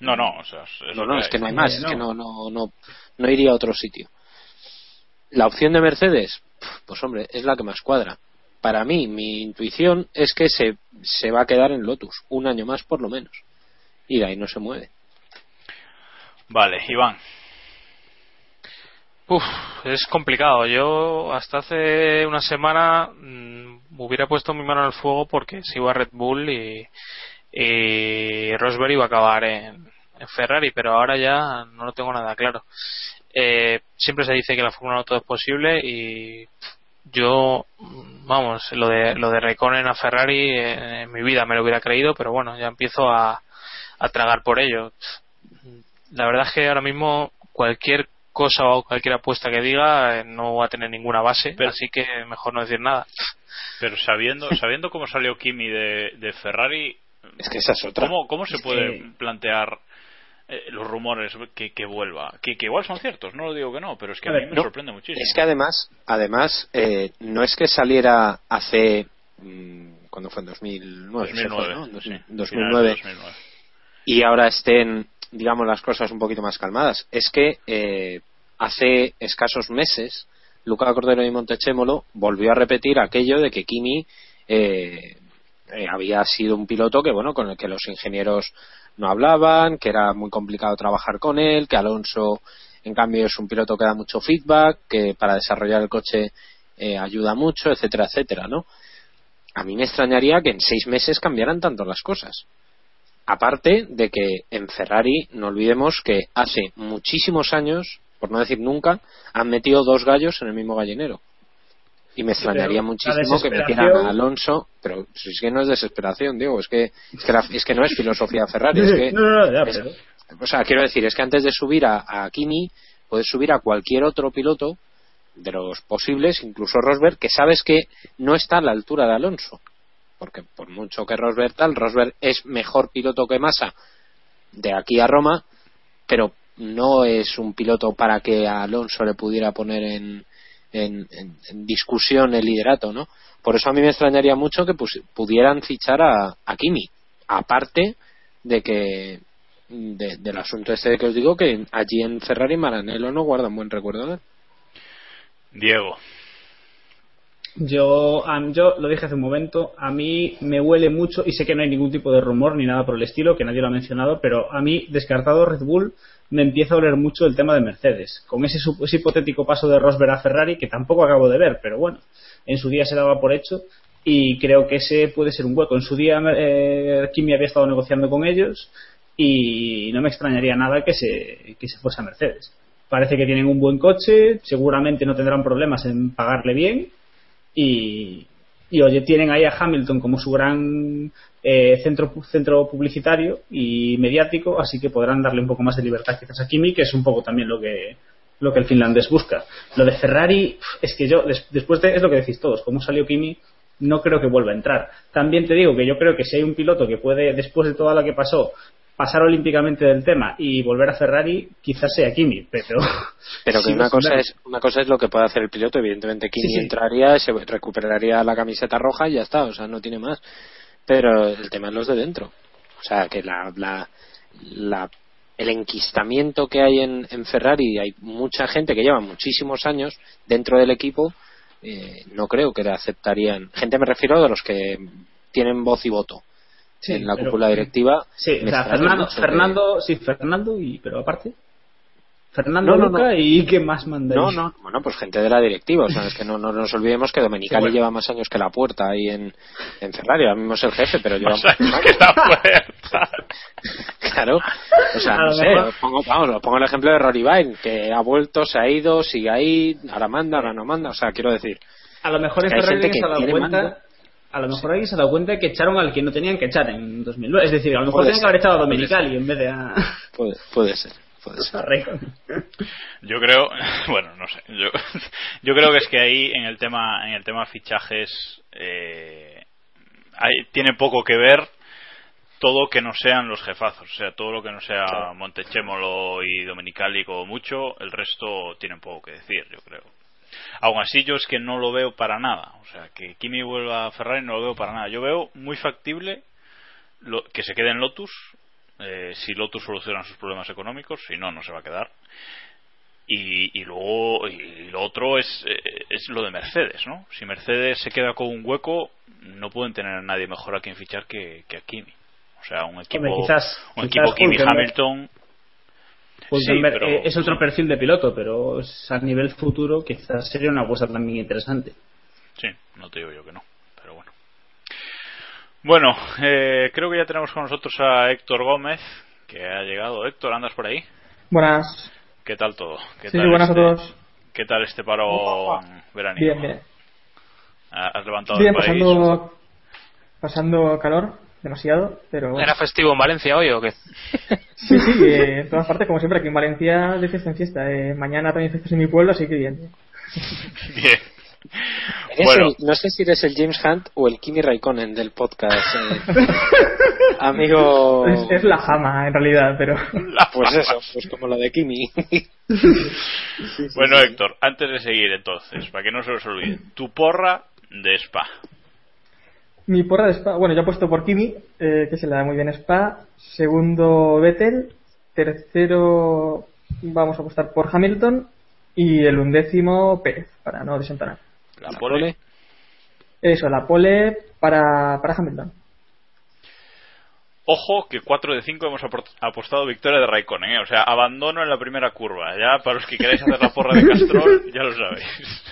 no, no, o sea, es- no, no, que es que no hay más, es que no, no, no, no iría a otro sitio. La opción de Mercedes, pues hombre, es la que más cuadra. Para mí, mi intuición es que se, se va a quedar en Lotus, un año más por lo menos. Y de ahí no se mueve. Vale, Iván. Uf, es complicado. Yo hasta hace una semana mm, hubiera puesto mi mano al fuego porque se iba a Red Bull y, y Rosberg iba a acabar en, en Ferrari, pero ahora ya no lo tengo nada claro. Eh, siempre se dice que la Fórmula 1 todo es posible y yo, vamos, lo de, lo de Raikkonen a Ferrari eh, en mi vida me lo hubiera creído, pero bueno, ya empiezo a, a tragar por ello. La verdad es que ahora mismo cualquier cosa o cualquier apuesta que diga eh, no va a tener ninguna base, Pero- así que mejor no decir nada. Pero sabiendo, sabiendo cómo salió Kimi de, de Ferrari, Es que esa es otra. ¿cómo, cómo se Es puede que- plantear eh, los rumores que, que vuelva? Que, que igual son ciertos, no lo digo que no, pero es que a, A mí me no, sorprende muchísimo. Es que además, además eh, no es que saliera hace. mm, ¿Cuándo fue? En 2009. se 2009, fue, ¿no? Dos- sí, finales de 2009. 2009. y ahora estén, digamos, las cosas un poquito más calmadas. Es que eh, hace escasos meses, Luca Cordero y Montechémolo volvió a repetir aquello de que Kimi eh, eh, había sido un piloto que, bueno, con el que los ingenieros no hablaban, que era muy complicado trabajar con él, que Alonso, en cambio, es un piloto que da mucho feedback, que para desarrollar el coche eh, ayuda mucho, etcétera, etcétera, ¿no? A mí me extrañaría que en seis meses cambiaran tanto las cosas. Aparte de que en Ferrari, no olvidemos que hace muchísimos años, por no decir nunca, han metido dos gallos en el mismo gallinero. Y me extrañaría muchísimo que metieran a Alonso, pero si es que no es desesperación, digo, es que, es que, la- es que no es filosofía Ferrari, es que, no, no, no, ya, es- pero- o sea, quiero decir, es que antes de subir a, a Kimi, puedes subir a cualquier otro piloto de los posibles, incluso Rosberg, que sabes que no está a la altura de Alonso. Porque por mucho que Rosberg tal, Rosberg es mejor piloto que Massa de aquí a Roma, pero no es un piloto para que a Alonso le pudiera poner en, en, en- discusión el liderato, ¿no? Por eso a mí me extrañaría mucho que pudieran fichar a, a Kimi, aparte de que de- del asunto este que os digo que allí en Ferrari Maranello no guardan buen recuerdo de él. Diego. Yo, yo lo dije hace un momento, a mí me huele mucho, y sé que no hay ningún tipo de rumor ni nada por el estilo, que nadie lo ha mencionado, pero a mí, descartado Red Bull, me empieza a oler mucho el tema de Mercedes. Con ese, ese hipotético paso de Rosberg a Ferrari, que tampoco acabo de ver, pero bueno, en su día se daba por hecho, y creo que ese puede ser un hueco. En su día eh, Kimi había estado negociando con ellos, y no me extrañaría nada que se, que se fuese a Mercedes. Parece que tienen un buen coche, seguramente no tendrán problemas en pagarle bien, y, y oye, tienen ahí a Hamilton como su gran eh, centro, centro publicitario y mediático, así que podrán darle un poco más de libertad quizás a Kimi, que es un poco también lo que lo que el finlandés busca. Lo de Ferrari, es que yo, des- después de, es lo que decís todos, como salió Kimi, no creo que vuelva a entrar. También te digo que yo creo que si hay un piloto que puede, después de todo lo que pasó, pasar olímpicamente del tema y volver a Ferrari, quizás sea Kimi, pero... Pero que Sí, una cosa es una cosa es lo que puede hacer el piloto, evidentemente Kimi Sí, sí. entraría, se recuperaría la camiseta roja y ya está, o sea, no tiene más. Pero el tema es los de dentro. O sea, que la la, la el enquistamiento que hay en, en Ferrari, hay mucha gente que lleva muchísimos años dentro del equipo, eh, no creo que le aceptarían. Gente me refiero a los que tienen voz y voto Sí, en la pero- cúpula directiva. Sí, o sea, Fernando, que- sí, Fernando, y, pero aparte. Fernando No, Luca no. y ¿qué más manda No, no, bueno, pues gente de la directiva. O sea, es que no, no nos olvidemos que Domenicali Sí, bueno. lleva más años que la puerta ahí en, en Ferrari. Ahora mismo es el jefe, pero lleva sea, muchos que años. la puerta. Claro. O sea, no sé, os pongo, vamos, os pongo el ejemplo de Rory Vine, que ha vuelto, se ha ido, sigue ahí, ahora manda, ahora no manda. O sea, quiero decir, A lo mejor en Hay Ferrari que se ha dado tiene cuenta. mando. A lo mejor alguien se ha dado cuenta que echaron al que no tenían que echar en 2009. Es decir, a lo mejor tenían que haber echado a puede Domenicali en vez de a. puede, puede ser. Puede. Yo creo, bueno, no sé. Yo, yo creo que es que ahí en el tema, en el tema fichajes, eh, hay- tiene poco que ver todo que no sean los jefazos, o sea, todo lo que no sea Montechémolo y Domenicali como mucho, el resto tienen poco que decir, yo creo. Aún así, yo es que no lo veo para nada. O sea, que Kimi vuelva a Ferrari no lo veo para nada. Yo veo muy factible lo- que se quede en Lotus, eh, si Lotus soluciona sus problemas económicos, si no, no se va a quedar. Y, y luego y lo otro es, eh, es lo de Mercedes, ¿no? Si Mercedes se queda con un hueco, no pueden tener a nadie mejor a quien fichar que, que a Kimi. O sea, un equipo, Hombre, quizás- un quizás equipo Kimi. Hamilton. Hulkenberg, Sí, pero- eh, es otro perfil de piloto, pero es a nivel futuro quizás sería una apuesta también interesante. Sí, no te digo yo que no, pero bueno. Bueno, eh, creo que ya tenemos con nosotros a Héctor Gómez, que ha llegado. Héctor, ¿andas por ahí? Buenas. ¿Qué tal todo? ¿Qué Sí, tal buenas este, a todos. ¿Qué tal este paro veraniego? Bien, bien. ¿Ha- ¿Has levantado Bien, el país? pasando, pasando calor, demasiado, pero bueno. ¿Era festivo en Valencia hoy o qué? Sí, sí, eh, en todas partes, como siempre, aquí en Valencia, de fiesta en fiesta. Eh, mañana también fiestas en mi pueblo, así que bien. Bien. Bueno. el- no sé si eres el James Hunt o el Kimi Raikkonen del podcast. eh. Amigo. Es, es la jama, en realidad, pero... Pues eso, pues como lo de Kimi. Bueno, Héctor, antes de seguir entonces, para que no se os olvide, tu porra de Spa. Mi porra de Spa, bueno, yo he puesto por Kimi, eh, que se le da muy bien Spa. Segundo, Vettel. Tercero, vamos a apostar por Hamilton. Y el undécimo, Pérez, para no desentonar. La pole. Eso, la pole para, para Hamilton. Ojo que 4 de 5 hemos apostado victoria de Raikkonen, ¿eh? o sea, abandono en la primera curva. Ya para los que queráis hacer la porra de Castrol, ya lo sabéis.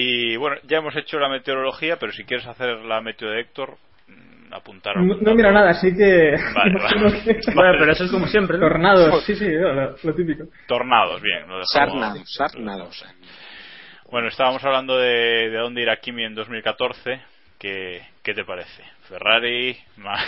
Y bueno, ya hemos hecho la meteorología, pero si quieres hacer la meteo de Héctor, mm, apuntar. No, no miro nada, así que... Vale, imagino vale. que- Vale. pero eso es como siempre, ¿no? Tornados, sí, sí, lo, lo típico. Tornados, bien. Lo dejamos- Sarnados, sarnados. Bueno, estábamos hablando de, de dónde irá Kimi en 2014. ¿Qué, ¿Qué te parece? ¿Ferrari?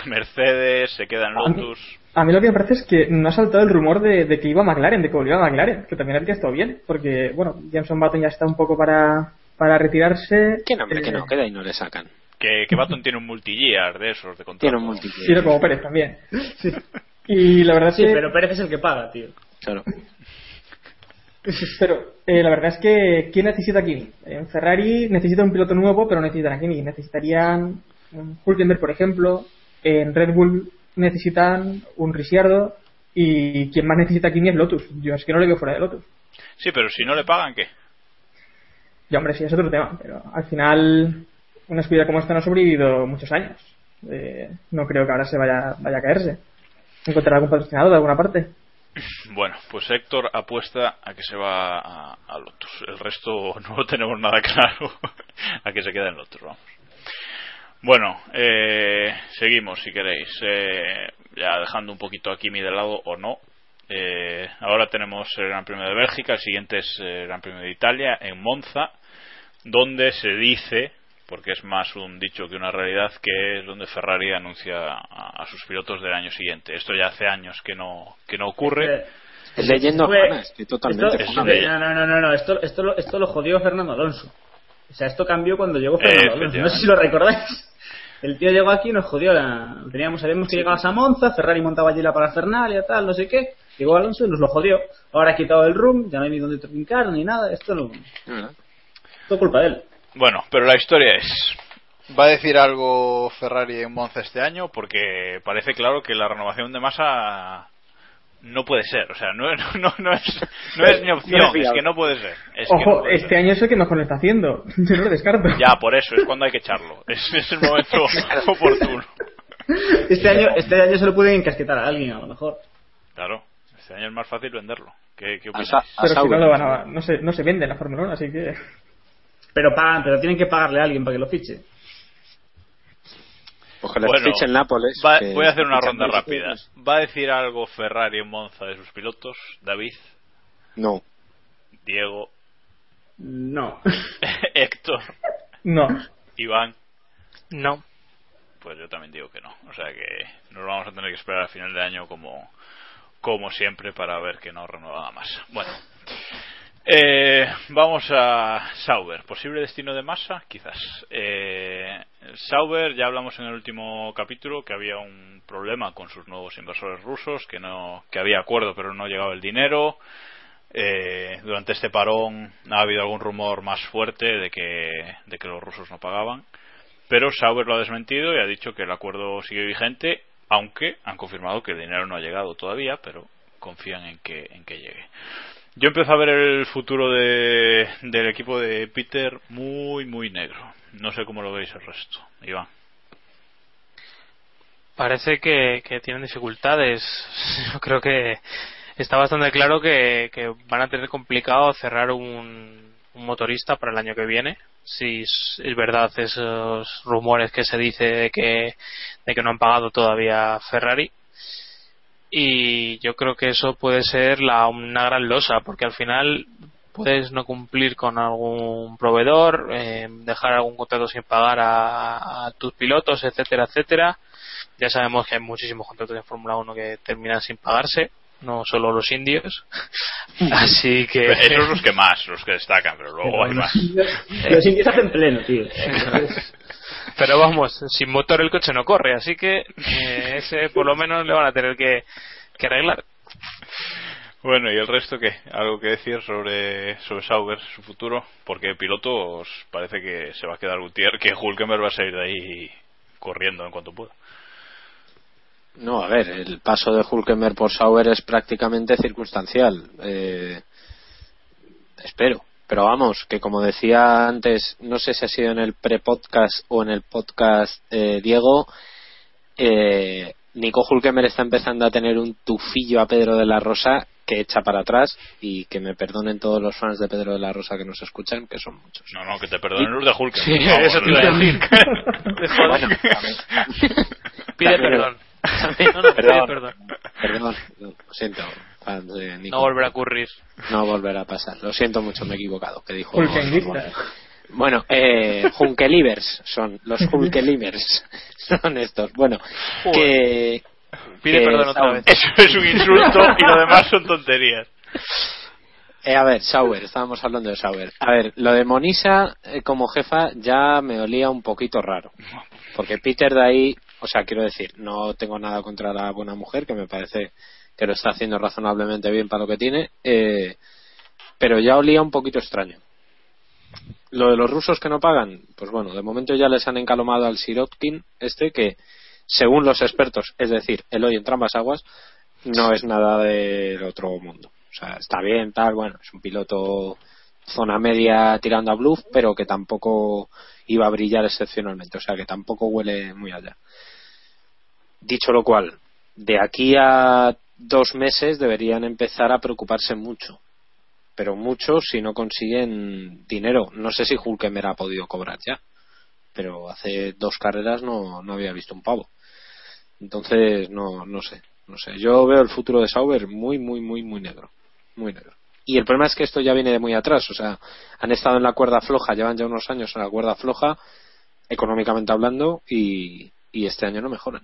¿Mercedes? ¿Se queda en A mí- Lotus? A mí lo que me parece es que no ha saltado el rumor de, de que iba a McLaren, de que volvió a McLaren, que también habría estado bien, porque, bueno, Jameson Button ya está un poco para, para retirarse. Que no, hombre, que Eh, no, queda y no le sacan. Que, que Baton tiene un multi-year de esos, de contrato. Tiene un multiplayer. Tiro como Pérez también. Sí. Y la verdad es Sí, que. pero Pérez es el que paga, tío. Claro. Pero eh, la verdad es que ¿quién necesita a Kimi? En Ferrari necesita un piloto nuevo, pero no necesitan a Kimi. Necesitarían un Hulkenberg, por ejemplo. En Red Bull necesitan un Ricciardo. Y quien más necesita a Kimi es Lotus. Yo es que no le veo fuera de Lotus. Sí, pero si no le pagan, ¿qué? Y hombre, sí, es otro tema. Pero al final, una escudería como esta no ha sobrevivido muchos años. Eh, no creo que ahora se vaya, vaya a caerse. Encontrar algún patrocinador de alguna parte. Bueno, pues Héctor apuesta a que se va a, a Lotus. El resto no lo tenemos nada claro. a que se queda en Lotus, vamos. Bueno, eh, seguimos si queréis. Eh, ya dejando un poquito a Kimi de lado o no. Eh, ahora tenemos el Gran Premio de Bélgica, el siguiente es el Gran Premio de Italia en Monza, donde se dice, porque es más un dicho que una realidad, que es donde Ferrari anuncia a, a sus pilotos del año siguiente. Esto ya hace años que no que no ocurre. Es estoy totalmente esto, funable. no, no, no, no, esto, esto, lo- esto lo jodió Fernando Alonso. O sea, esto cambió cuando llegó Fernando Alonso. No sé si lo recordáis. El tío llegó aquí y nos jodió la... Teníamos, sabíamos que llegabas a Monza, Ferrari montaba allí la parafernalia, tal, no sé qué. Llegó Alonso y nos lo jodió. Ahora ha quitado el room, ya no hay ni donde trincar ni nada. Esto no... Todo culpa de él. Bueno, pero la historia es. ¿Va a decir algo Ferrari en Monza este año? Porque parece claro que la renovación de masa no puede ser. O sea, no, no, no, es, no es mi opción, es que no puede ser. Es no Ojo, puede este ser. año es el que mejor lo está haciendo. Yo no lo descarto. Ya, por eso, es cuando hay que echarlo. Es, es el momento oportuno. Este año, este año se lo pueden encasquetar a alguien, a lo mejor. Claro, este año es más fácil venderlo. ¿Qué, qué Pero si no, lo van a- no, se, no se vende en la Fórmula 1, así que. Pero pagan, pero tienen que pagarle a alguien para que lo fiche. Le Bueno, fichen Nápoles. va- voy a hacer una ronda rápida. ¿Va a decir algo Ferrari en Monza de sus pilotos? David, No. Diego, No. Héctor, No. Iván. No. Pues yo también digo que no. O sea que nos vamos a tener que esperar al final de año como, como siempre para ver que no renueva más. Bueno, eh, vamos a Sauber. ¿Posible destino de masa? Quizás. Eh, Sauber, ya hablamos en el último capítulo que había un problema con sus nuevos inversores rusos, que, no, que había acuerdo pero no llegaba el dinero. Eh, durante este parón ha habido algún rumor más fuerte de que, de que los rusos no pagaban. Pero Sauber lo ha desmentido y ha dicho que el acuerdo sigue vigente, aunque han confirmado que el dinero no ha llegado todavía, pero confían en que, en que llegue. Yo empiezo a ver el futuro de, del equipo de Peter muy, muy negro. No sé cómo lo veis el resto. Iván. Parece que, que tienen dificultades. Yo creo que está bastante claro que, van a tener complicado cerrar un, un motorista para el año que viene. Si es es verdad esos rumores que se dice de que, de que no han pagado todavía Ferrari. Y yo creo que eso puede ser la, una gran losa, porque al final puedes no cumplir con algún proveedor, eh, dejar algún contrato sin pagar a, a tus pilotos, etcétera, etcétera. Ya sabemos que hay muchísimos contratos de Fórmula 1 que terminan sin pagarse, no solo los indios. Así que. Esos son los que más, los que destacan, pero luego hay más. Los indios hacen pleno, tío. Pero vamos, sin motor el coche no corre, así que eh, ese por lo menos le van a tener que, que arreglar. Bueno, ¿y el resto qué? ¿Algo que decir sobre, sobre Sauber, su futuro? Porque pilotos parece que se va a quedar Gutiérrez, que Hulkenberg va a salir de ahí corriendo en cuanto pueda. No, a ver, el paso de Hulkenberg por Sauber es prácticamente circunstancial. Eh, espero. Pero vamos, que como decía antes, no sé si ha sido en el pre-podcast o en el podcast eh, Diego, eh, Nico Hulkenberg está empezando a tener un tufillo a Pedro de la Rosa que echa para atrás y que me perdonen todos los fans de Pedro de la Rosa que nos escuchan, que son muchos. No, no, que te perdonen los de Hulkenberg. Sí, Vamos, eso te iba a decir. Bueno, Pide también- perdón. No, no, pide Perdón. perdón. Perdón, lo siento. No volverá a ocurrir. No volverá a pasar. Lo siento mucho, me he equivocado. Que dijo. Bueno, eh, Hunkelivers son los Hunkelivers son estos. Bueno, que Pide que perdón otra vez. Eso es un insulto y lo demás son tonterías. Eh, a ver, Sauber, estábamos hablando de Sauber. A ver, lo de Monisa eh, como jefa ya me olía un poquito raro. Porque Peter de ahí, o sea, quiero decir, no tengo nada contra la buena mujer, que me parece que lo está haciendo razonablemente bien para lo que tiene, eh, pero ya olía un poquito extraño. Lo de los rusos que no pagan, pues bueno, de momento ya les han encalomado al Sirotkin, este que, según los expertos, es decir, el hoy en ambas aguas, no es nada del otro mundo. O sea, está bien, tal, bueno, es un piloto zona media tirando a bluff, pero que tampoco iba a brillar excepcionalmente, o sea, que tampoco huele muy allá. Dicho lo cual, de aquí a dos meses deberían empezar a preocuparse mucho, pero mucho si no consiguen dinero. No sé si Hulkenberg ha podido cobrar ya, pero hace dos carreras no, no había visto un pavo. Entonces, no, no sé, no sé. Yo veo el futuro de Sauber muy, muy, muy, muy negro, muy negro. Y el problema es que esto ya viene de muy atrás, o sea, han estado en la cuerda floja, llevan ya unos años en la cuerda floja, económicamente hablando, y este año no mejoran.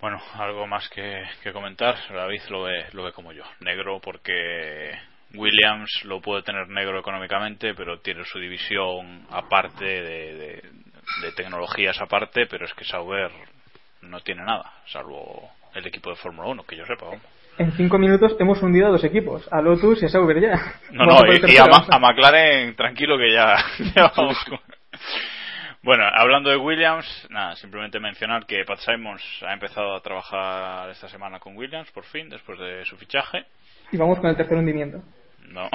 Bueno, algo más que, que comentar. David lo ve, lo ve como yo. Negro porque Williams lo puede tener negro económicamente, pero tiene su división aparte de, de, de tecnologías aparte, pero es que Sauber no tiene nada, salvo el equipo de Fórmula 1, que yo sepa. vamos. En cinco minutos hemos hundido a dos equipos, a Lotus y a Sauber ya. No, no, y, a, McLaren, tranquilo que ya, ya vamos con- Bueno, hablando de Williams, nada, simplemente mencionar que Pat Simons ha empezado a trabajar esta semana con Williams, por fin, después de su fichaje. Y vamos con el tercer hundimiento. No.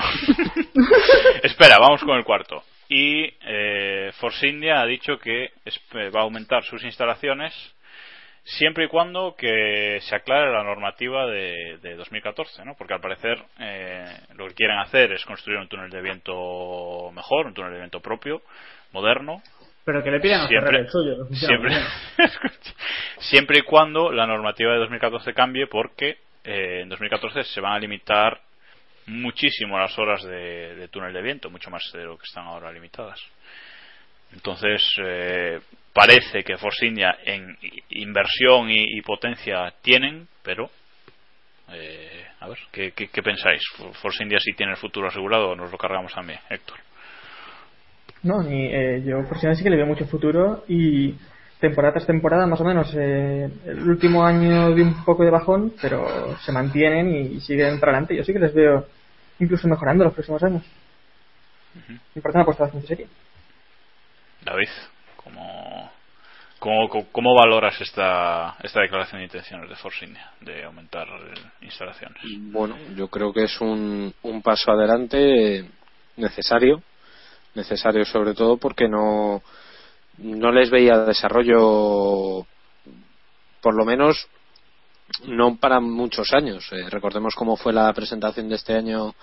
Espera, vamos con el cuarto. Y eh, Force India ha dicho que va a aumentar sus instalaciones siempre y cuando que se aclare la normativa de, de 2014, ¿no? Porque al parecer eh, lo que quieren hacer es construir un túnel de viento mejor, un túnel de viento propio, moderno. Pero que le pidan siempre, el suyo. Siempre, siempre y cuando la normativa de 2014 cambie, porque eh, en 2014 se van a limitar muchísimo las horas de, de túnel de viento, mucho más de lo que están ahora limitadas. Entonces, eh, parece que Force India en inversión y, potencia tienen, pero. Eh, a ver, ¿qué, pensáis? ¿Force India sí tiene el futuro asegurado o nos lo cargamos también, Héctor? No, ni, eh, yo India sí que le veo mucho futuro y temporada tras temporada, más o menos. el último año de un poco de bajón, pero se mantienen y siguen para adelante. Yo sí que les veo incluso mejorando los próximos años. Me parece una apuesta bastante seria. David, ¿cómo, cómo, valoras esta, esta declaración de intenciones de Force India de aumentar instalaciones? Bueno, yo creo que es un, un paso adelante necesario, necesario sobre todo porque no, no les veía desarrollo, por lo menos no para muchos años. Eh, recordemos cómo fue la presentación de este año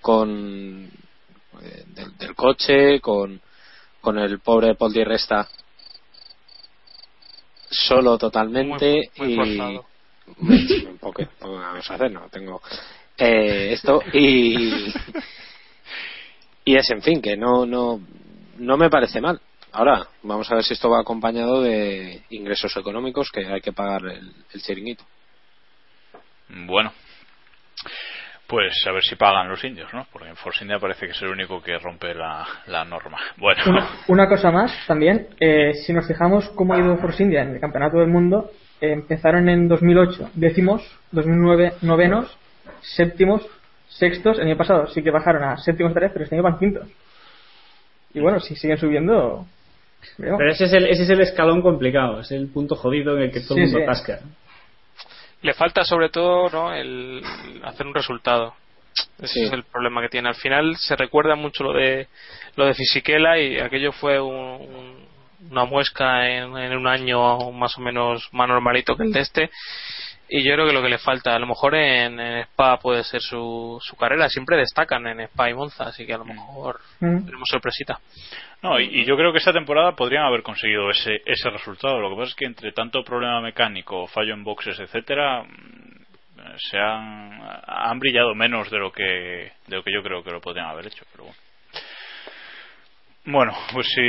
con eh, del, coche, con con el pobre Paul Di Resta solo totalmente y un poco, vamos a hacer no tengo eh, esto y y es en fin que no no no me parece mal ahora vamos a ver si esto va acompañado de ingresos económicos que hay que pagar el, el chiringuito bueno pues a ver si pagan los indios, ¿no? Porque en Force India parece que es el único que rompe la, norma. Bueno. Una, cosa más también, eh, si nos fijamos cómo ha ido Force India en el Campeonato del Mundo, eh, empezaron en 2008 décimos, 2009 novenos, séptimos, sextos, el año pasado sí que bajaron a séptimos tres, pero este año van quintos. Y bueno, si siguen subiendo... Pero ese es, el, ese es el escalón complicado, es el punto jodido en el que todo el mundo tasca le falta sobre todo ¿no? el hacer un resultado. Ese es el problema que tiene. Al final se recuerda mucho lo de lo de Fisichella y aquello fue una muesca en, un año más o menos más normalito que el de este y yo creo que lo que le falta a lo mejor en, Spa puede ser su, su carrera siempre destacan en Spa y Monza así que a lo mejor mm. tenemos sorpresita no, y, yo creo que esta temporada podrían haber conseguido ese, ese resultado. Lo que pasa es que entre tanto problema mecánico, fallo en boxes, etcétera, mm, se han, han brillado menos de lo que de lo que yo creo que lo podrían haber hecho. Pero bueno. Bueno, pues si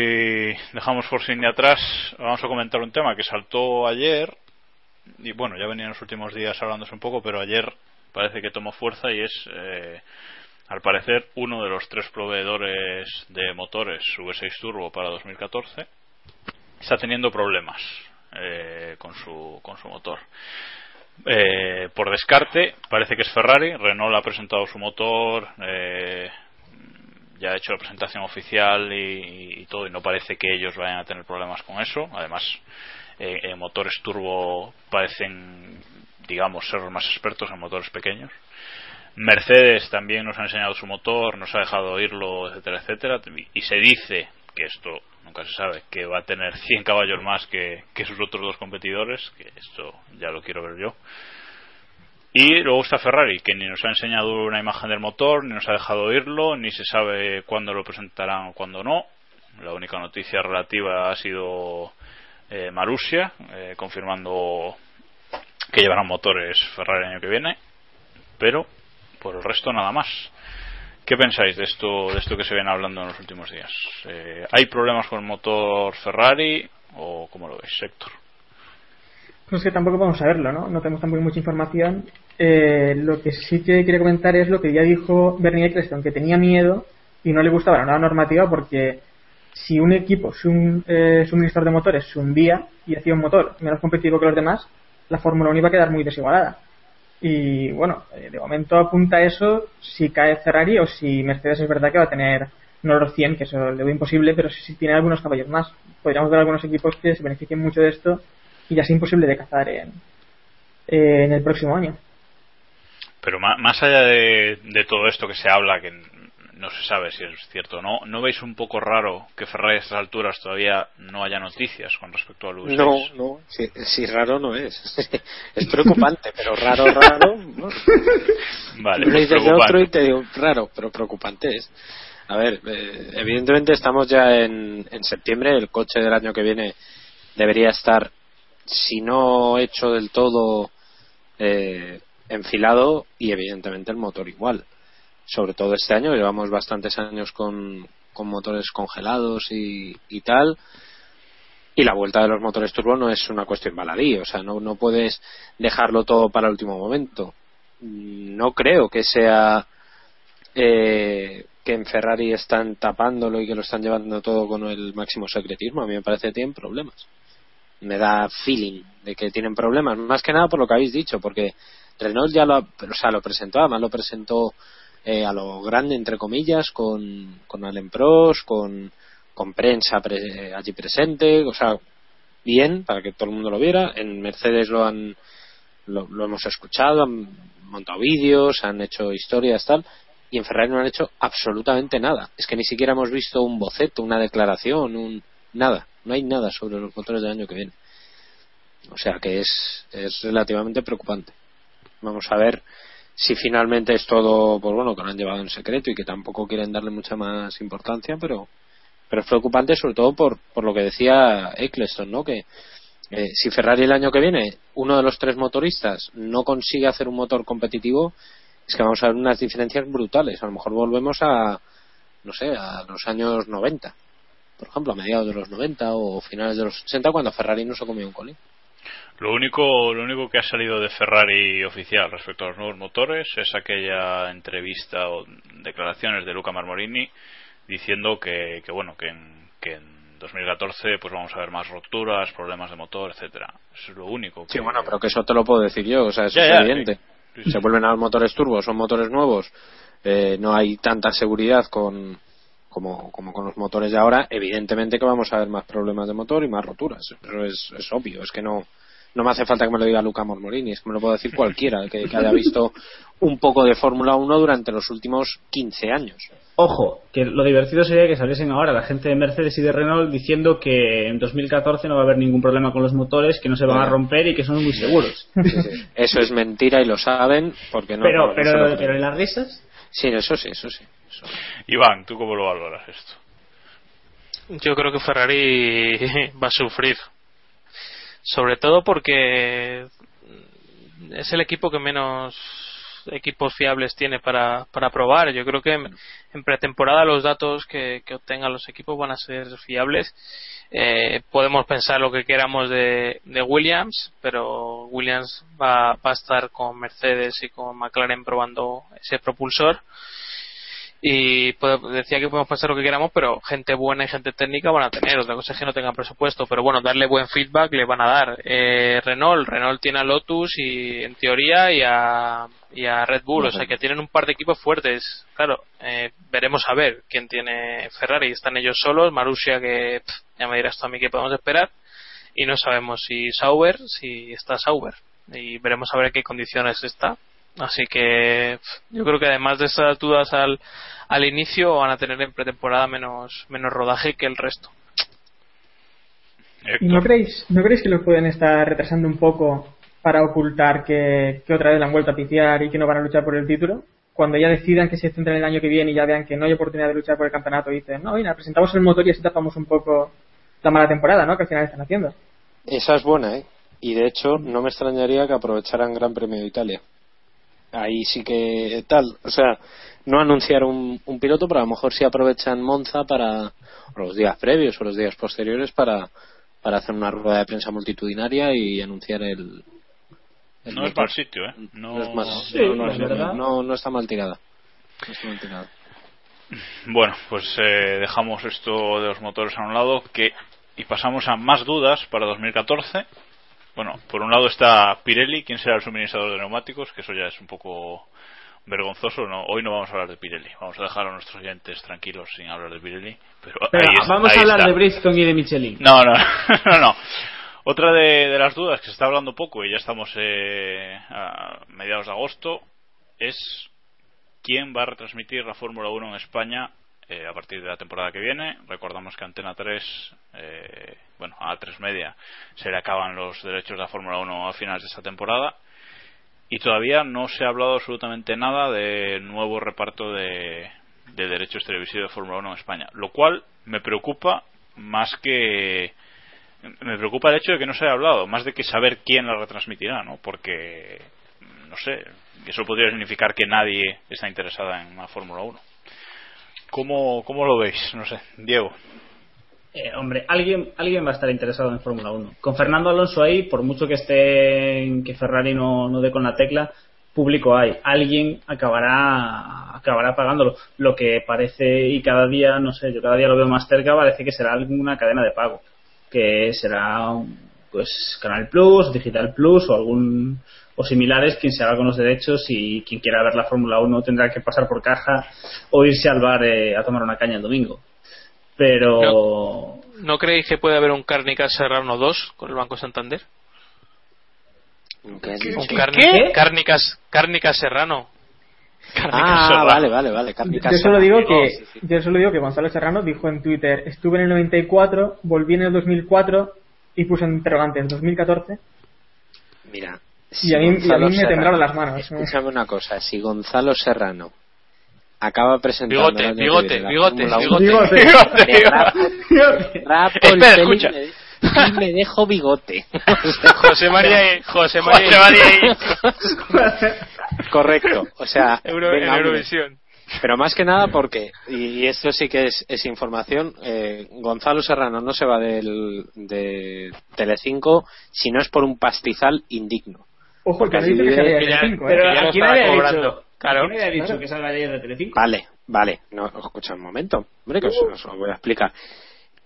dejamos Force India atrás, vamos a comentar un tema que saltó ayer. Y bueno, ya venía en los últimos días hablándose un poco, pero ayer parece que tomó fuerza y es eh, al parecer, uno de los tres proveedores de motores V6 Turbo para 2014 está teniendo problemas eh, con, su, con su motor. Eh, por descarte, parece que es Ferrari. Renault ha presentado su motor, eh, ya ha hecho la presentación oficial y, todo, y no parece que ellos vayan a tener problemas con eso. Además, en motores turbo parecen, digamos, ser más expertos en motores pequeños. Mercedes también nos ha enseñado su motor, nos ha dejado oírlo, etcétera, etcétera. Y se dice que esto nunca se sabe, que va a tener 100 caballos más que, sus otros dos competidores, que esto ya lo quiero ver yo. Y luego está Ferrari, que ni nos ha enseñado una imagen del motor, ni nos ha dejado oírlo, ni se sabe cuándo lo presentarán o cuándo no. La única noticia relativa ha sido eh, Marussia, eh, confirmando que llevarán motores Ferrari el año que viene. Pero por el resto nada más. ¿Qué pensáis de esto, de esto que se viene hablando en los últimos días? Eh, ¿Hay problemas con el motor Ferrari o cómo lo veis, Héctor? Pues que tampoco podemos saberlo, ¿no? No tenemos tampoco mucha información. Eh, lo que sí que quería comentar es lo que ya dijo Bernie Eccleston, que tenía miedo y no le gustaba la nueva normativa porque si un equipo, si un eh, suministrador de motores se hundía y hacía un motor menos competitivo que los demás, la Fórmula 1 iba a quedar muy desigualada. Y bueno, eh, de momento apunta eso si cae Ferrari o si Mercedes es verdad que va a tener no los 100, que eso le veo imposible, pero sí tiene algunos caballos más. Podríamos ver algunos equipos que se beneficien mucho de esto y ya es imposible de cazar en, en el próximo año. Pero más allá de, de todo esto que se habla, que no se sabe si es cierto o no, ¿no veis un poco raro que Ferrari a estas alturas todavía no haya noticias con respecto al V6? No, no, si, si raro no es. es preocupante, pero raro, raro. ¿no? Vale, pues dices otro y te digo raro, pero preocupante es. A ver, eh, evidentemente estamos ya en, en septiembre, el coche del año que viene debería estar, si no hecho del todo, eh, enfilado y evidentemente el motor igual. Sobre todo este año, llevamos bastantes años con, con motores congelados y, y tal. Y la vuelta de los motores turbo no es una cuestión baladí, o sea, no, no puedes dejarlo todo para el último momento. No creo que sea eh, que en Ferrari están tapándolo y que lo están llevando todo con el máximo secretismo. A mí me parece que tienen problemas. Me da feeling de que tienen problemas, más que nada por lo que habéis dicho, porque Renault ya lo, o sea, lo presentó, además lo presentó eh, a lo grande, entre comillas, con, con Allen Prost, con, con prensa pre- allí presente, o sea, bien, para que todo el mundo lo viera. En Mercedes lo han lo, lo hemos escuchado, han montado vídeos, han hecho historias, tal, y en Ferrari no han hecho absolutamente nada. Es que ni siquiera hemos visto un boceto, una declaración, un nada. No hay nada sobre los motores del año que viene. O sea que es, es relativamente preocupante. Vamos a ver si finalmente es todo, pues bueno, que lo han llevado en secreto y que tampoco quieren darle mucha más importancia, pero, pero es preocupante sobre todo por, por lo que decía Eccleston, ¿no? Que eh, si Ferrari el año que viene, uno de los tres motoristas no consigue hacer un motor competitivo, es que vamos a ver unas diferencias brutales. A lo mejor volvemos a, no sé, a los años 90, por ejemplo, a mediados de los 90 o finales de los 80, cuando Ferrari no se comió un colín. Lo único, lo único que ha salido de Ferrari oficial respecto a los nuevos motores es aquella entrevista o declaraciones de Luca Marmorini diciendo que, que bueno, que en, que en 2014 pues vamos a ver más roturas, problemas de motor, etcétera. Eso es lo único. Que... Sí, bueno, pero que eso te lo puedo decir yo, o sea, eso Ya, es ya, evidente. sí. Sí, Se vuelven a los motores turbos, son motores nuevos, eh, no hay tanta seguridad con como, como con los motores de ahora, evidentemente que vamos a ver más problemas de motor y más roturas. Eso es, es obvio, es que no, no me hace falta que me lo diga Luca Mormorini, es que me lo puedo decir cualquiera que, que haya visto un poco de Fórmula 1 durante los últimos 15 años. Ojo, que lo divertido sería que saliesen ahora la gente de Mercedes y de Renault diciendo que en 2014 no va a haber ningún problema con los motores, que no se van a romper y que son muy seguros. Eso es mentira y lo saben porque no. pero, no- pero, pero en las risas, Sí, eso sí, eso sí. eso. Iván, ¿tú cómo lo valoras esto? Yo creo que Ferrari va a sufrir. Sobre todo porque es el equipo que menos equipos fiables tiene para, para probar. Yo creo que en, pretemporada los datos que, que obtengan los equipos van a ser fiables. Eh, podemos pensar lo que queramos de, de Williams, pero Williams va, va a estar con Mercedes y con McLaren probando ese propulsor y decía que podemos pensar lo que queramos pero gente buena y gente técnica van a tener. Otra cosa es que no tengan presupuesto pero bueno darle buen feedback le van a dar. Eh, Renault Renault tiene a Lotus y en teoría y a, y a Red Bull. O sea que tienen un par de equipos fuertes. Claro eh, veremos a ver quién tiene Ferrari. Están ellos solos Marussia que pff, ya me dirás tú a mí qué podemos esperar. Y no sabemos si Sauber si está Sauber. Y veremos a ver en qué condiciones está Así que yo creo que además de esas dudas al, al inicio van a tener en pretemporada menos, menos rodaje que el resto. ¿Y no creéis, no creéis que lo pueden estar retrasando un poco para ocultar que, que otra vez la han vuelto a piciar y que no van a luchar por el título? Cuando ya decidan que se centren el año que viene y ya vean que no hay oportunidad de luchar por el campeonato, dicen, no, mira, presentamos el motor y así tapamos un poco la mala temporada, ¿no? Que al final están haciendo. Esa es buena, ¿eh? Y de hecho, no me extrañaría que aprovecharan Gran Premio de Italia. Ahí sí que tal. O sea, no anunciar un, un piloto, pero a lo mejor sí aprovechan Monza para. o los días previos o los días posteriores para, para hacer una rueda de prensa multitudinaria y anunciar el. el No es motor. mal sitio, ¿eh? No, No es Sí, no, es- verdad. no- no está mal tirada. No está mal tirada. Bueno, pues eh, dejamos esto de los motores a un lado que y pasamos a más dudas para 2014. Bueno, por un lado está Pirelli, quién será el suministrador de neumáticos, que eso ya es un poco vergonzoso, no. Hoy no vamos a hablar de Pirelli. Vamos a dejar a nuestros oyentes tranquilos sin hablar de Pirelli. Pero, Pero ahí es- vamos ahí a hablar está. de Bridgestone y de Michelin. No, no, no, no. Otra de, de las dudas que se está hablando poco y ya estamos eh, a mediados de agosto es quién va a retransmitir la Fórmula 1 en España eh, a partir de la temporada que viene. Recordamos que Antena 3, eh, bueno, a 3 media se le acaban los derechos de la Fórmula 1 a finales de esta temporada y todavía no se ha hablado absolutamente nada de nuevo reparto de, de derechos televisivos de Fórmula 1 en España, lo cual me preocupa más que me preocupa el hecho de que no se haya hablado, más de que saber quién la retransmitirá, ¿no? Porque no sé, eso podría significar que nadie está interesada en la Fórmula 1. ¿Cómo, ¿Cómo lo veis? No sé, Diego. Eh, hombre, alguien, alguien va a estar interesado en Fórmula 1. Con Fernando Alonso ahí, por mucho que esté que Ferrari no, no dé con la tecla, público hay. Alguien acabará acabará pagándolo. Lo que parece, y cada día, no sé, yo cada día lo veo más cerca, parece que será alguna cadena de pago. Que será, pues, Canal Plus, Digital Plus o algún o similares quien se haga con los derechos y quien quiera ver la Fórmula 1 tendrá que pasar por caja o irse al bar eh, a tomar una caña el domingo. Pero ¿No creéis que puede haber un Cárnicas Serrano 2 con el Banco Santander? Un Carni- Cárnicas, Cárnicas Serrano. Cárnicas Ah, Serrano. vale, vale, vale. Cárnicas Yo solo digo Serrano. que Sí, sí. yo solo digo que Gonzalo Serrano dijo en Twitter estuve en el 94, volví en el 2004 y puse en interrogantes 2014 Mira. Y a mí, y a mí me temblaron las manos. Escúchame una cosa, si Gonzalo Serrano acaba presentando Bigote, bigote, bigote, Fórmula 1, bigote. Bigote. rapo- el Espera, escucha. me- y me dejo bigote. José María y- José María, Correcto. O sea, Euro- venga, en. Eurovisión. Pero más que nada porque, y y esto sí que es, es información, eh, Gonzalo Serrano no se va del, de Telecinco si no es por un pastizal indigno. Ojo, el que Porque que vive- salía de Mira, Telecinco, ¿eh? Pero ¿a quién había cobrando. dicho, Claro. ¿a quién había dicho que salga de Telecinco? Vale, vale. No, escucha un momento. Hombre, que os, os lo voy a explicar.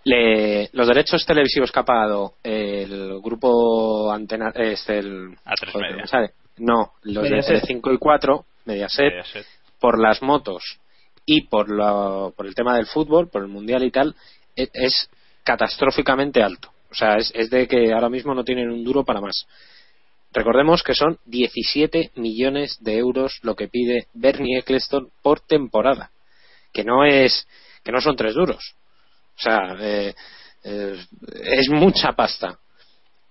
Le- los derechos televisivos que ha pagado el grupo Antena... Este, el, A3 joder, Media. ¿me sale? No, los Mediaset. de 5 y 4, Mediaset, Mediaset. por las motos y por, lo- por el tema del fútbol, por el mundial y tal, e- es, catastróficamente alto. O sea, es, es de que ahora mismo no tienen un duro para más. Recordemos que son 17 millones de euros lo que pide Bernie Eccleston por temporada, que no es que no son tres duros. O sea, eh, eh, es mucha pasta.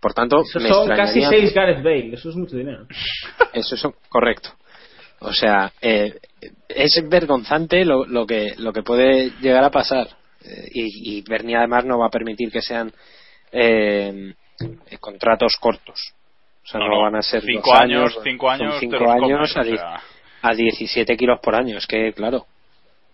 Por tanto, Eso me son casi seis Gareth Bale, eso es mucho dinero. eso es correcto. O sea, eh, es vergonzante lo, lo que lo que puede llegar a pasar. Eh, y, y Bernie además no va a permitir que sean eh, contratos cortos. O sea, No, no, no, van a ser cinco dos años, años, cinco años te cinco los años comes, a, o die- sea. a 17 kilos por año. Es que, claro,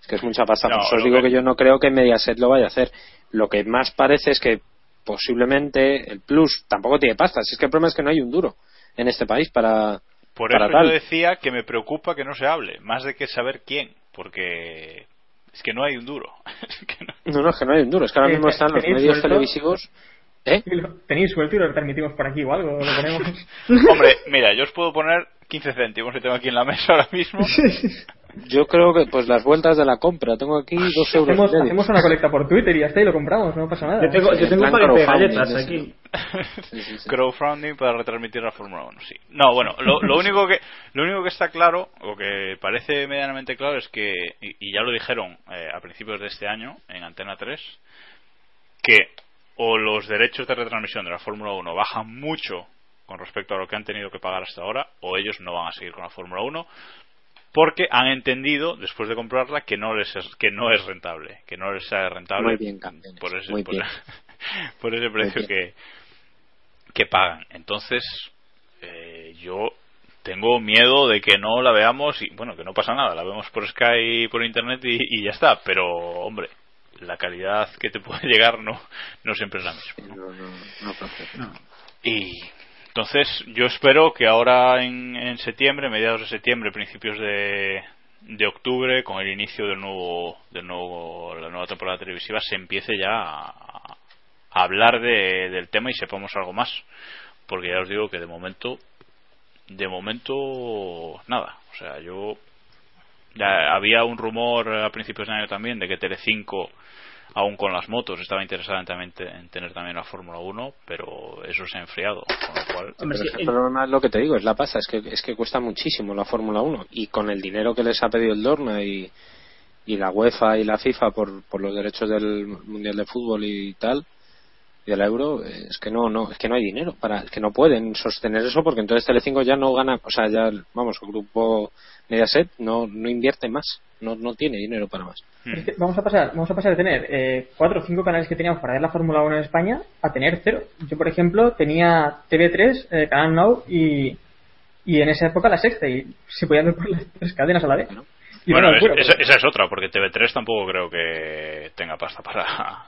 es que es mucha pasta. No, Por eso os digo que- que yo no creo que Mediaset lo vaya a hacer. Lo que más parece es que posiblemente el Plus tampoco tiene pasta. Si es que el problema es que no hay un duro en este país para, Por para eso tal. yo decía que me preocupa que no se hable, más de que saber quién, porque es que no hay un duro. Es que no- No, no, es que no hay un duro. Es que ahora mismo están los ¿tenéis medios televisivos. ¿Eh? Tenéis suelto y lo retransmitimos por aquí o algo, lo ponemos. Hombre, mira, yo os puedo poner 15 céntimos que tengo aquí en la mesa ahora mismo. Yo creo que, pues las vueltas de la compra. Tengo aquí dos euros. hacemos, hacemos una colecta por Twitter y ya está, y lo compramos, no pasa nada. Yo tengo, yo En tengo un paquete de crowdfunding, galletas aquí. Sí, sí, sí. crowdfunding para retransmitir la Fórmula 1, sí. No, bueno, lo, lo único que lo único que está claro, o que parece medianamente claro, es que, y, y ya lo dijeron eh, a principios de este año en Antena 3, que o los derechos de retransmisión de la Fórmula 1 bajan mucho con respecto a lo que han tenido que pagar hasta ahora, o ellos no van a seguir con la Fórmula 1, porque han entendido, después de comprarla, que no les es, que no es rentable, que no les sale rentable bien, por ese, por, ese precio que, que pagan. Entonces, eh, yo tengo miedo de que no la veamos y, bueno, que no pasa nada, la vemos por Sky y por Internet y, y ya está, pero, hombre, la calidad que te puede llegar no, no siempre es la misma. No, no. Y entonces yo espero que ahora en, en septiembre, mediados de septiembre, principios de, de octubre, con el inicio del nuevo, del nuevo, la nueva temporada televisiva, se empiece ya a, a hablar de- del tema y sepamos algo más. Porque ya os digo que de momento, de momento, nada. O sea, yo Ya había un rumor a principios de año también de que Telecinco aún con las motos estaba interesada en, también te- en tener también la Fórmula 1 pero eso se ha enfriado con lo cual el problema es lo que te digo, es la pasta, es que, es que cuesta muchísimo la Fórmula 1 y con el dinero que les ha pedido el Dorna y, y la UEFA y la FIFA por, por los derechos del Mundial de Fútbol y tal y del Euro, eh, es que no, no, es que no hay dinero para, es que no pueden sostener eso porque entonces Telecinco ya no gana, o sea, ya, vamos, el grupo Mediaset no, no invierte más, no, no tiene dinero para más. Es que vamos a pasar, vamos a pasar de tener eh, cuatro o cinco canales que teníamos para ver la Fórmula 1 en España a tener cero. Yo, por ejemplo, tenía TV3, eh, Canal Now y, y en esa época la sexta y se podían ver por las tres cadenas a la vez. Bueno, es- esa, porque- esa es otra porque TV3 tampoco creo que tenga pasta para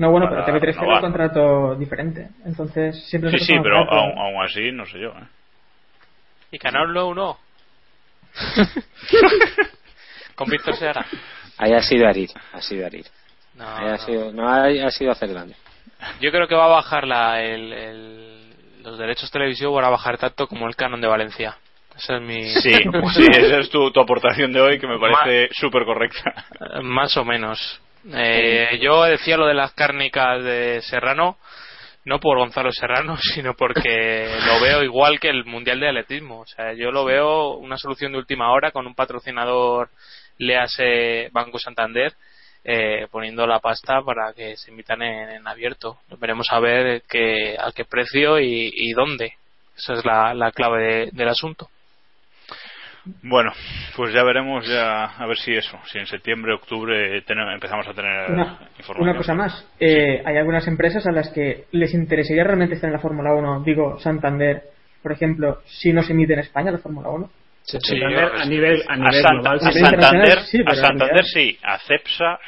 No, bueno, pero para TV3 tiene un contrato diferente. Entonces, siempre sí sí pero aún, aún así no sé yo ¿eh? Y Canal Low no. Con Víctor Seara. Ahí ha sido Arid, ha sido Arid. No, Ahí ha no. sido, no, ha sido hacer daño. Yo creo que va a bajar la, el, el- los derechos televisivos van a bajar tanto como el canon de Valencia. Esa es mi. sí sí esa es tu, tu aportación de hoy que me parece súper correcta Más o menos. Eh, yo decía lo de las cárnicas de Serrano, no por Gonzalo Serrano, sino porque lo veo igual que el Mundial de Atletismo. O sea, yo lo veo una solución de última hora con un patrocinador, léase Banco Santander, eh, poniendo la pasta para que se emitan en, en abierto. Veremos a ver qué, a qué precio y, y dónde. Esa es la, la clave de- del asunto. Bueno, pues ya veremos ya a ver si eso, si en septiembre, octubre tenemos- empezamos a tener Una, información. una cosa más. Eh, Hay algunas empresas a las que les interesaría realmente estar en la Fórmula 1. Digo, Santander, por ejemplo, si no se emite en España la Fórmula 1. Santander a nivel, a nivel Santa- global. a sí. Santander, sí, a Santander sí, a Cepsa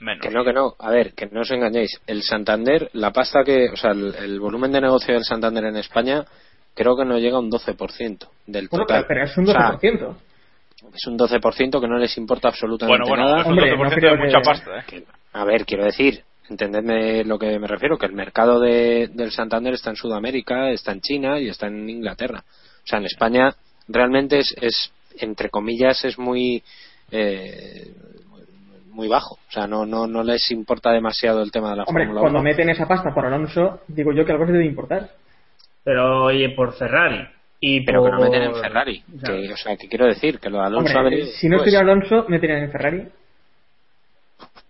menos. Que no, que no. A ver, que no os engañéis. El Santander, la pasta que, o sea, el, el volumen de negocio del Santander en España, creo que no llega a un 12% del Bueno, total. pero, pero es un O sea, 12%. es un 12% que no les importa absolutamente Bueno, bueno, nada. es un Hombre, 12% no de mucha que- pasta, ¿eh? A ver, quiero decir, entendedme lo que me refiero, que el mercado de, del Santander está en Sudamérica, está en China y está en Inglaterra. O sea, en España realmente es, es entre comillas, es muy eh, muy bajo. O sea, no, no, no les importa demasiado el tema de la Hombre, Fórmula cuando 1. meten esa pasta por Alonso, digo yo que algo se debe importar. Pero oye, por Ferrari. Y Pero que no meten en Ferrari. O sea, Que, o sea, que quiero decir que lo de Alonso ha Hombre, venido si no después. estuviera Alonso, meterían en Ferrari.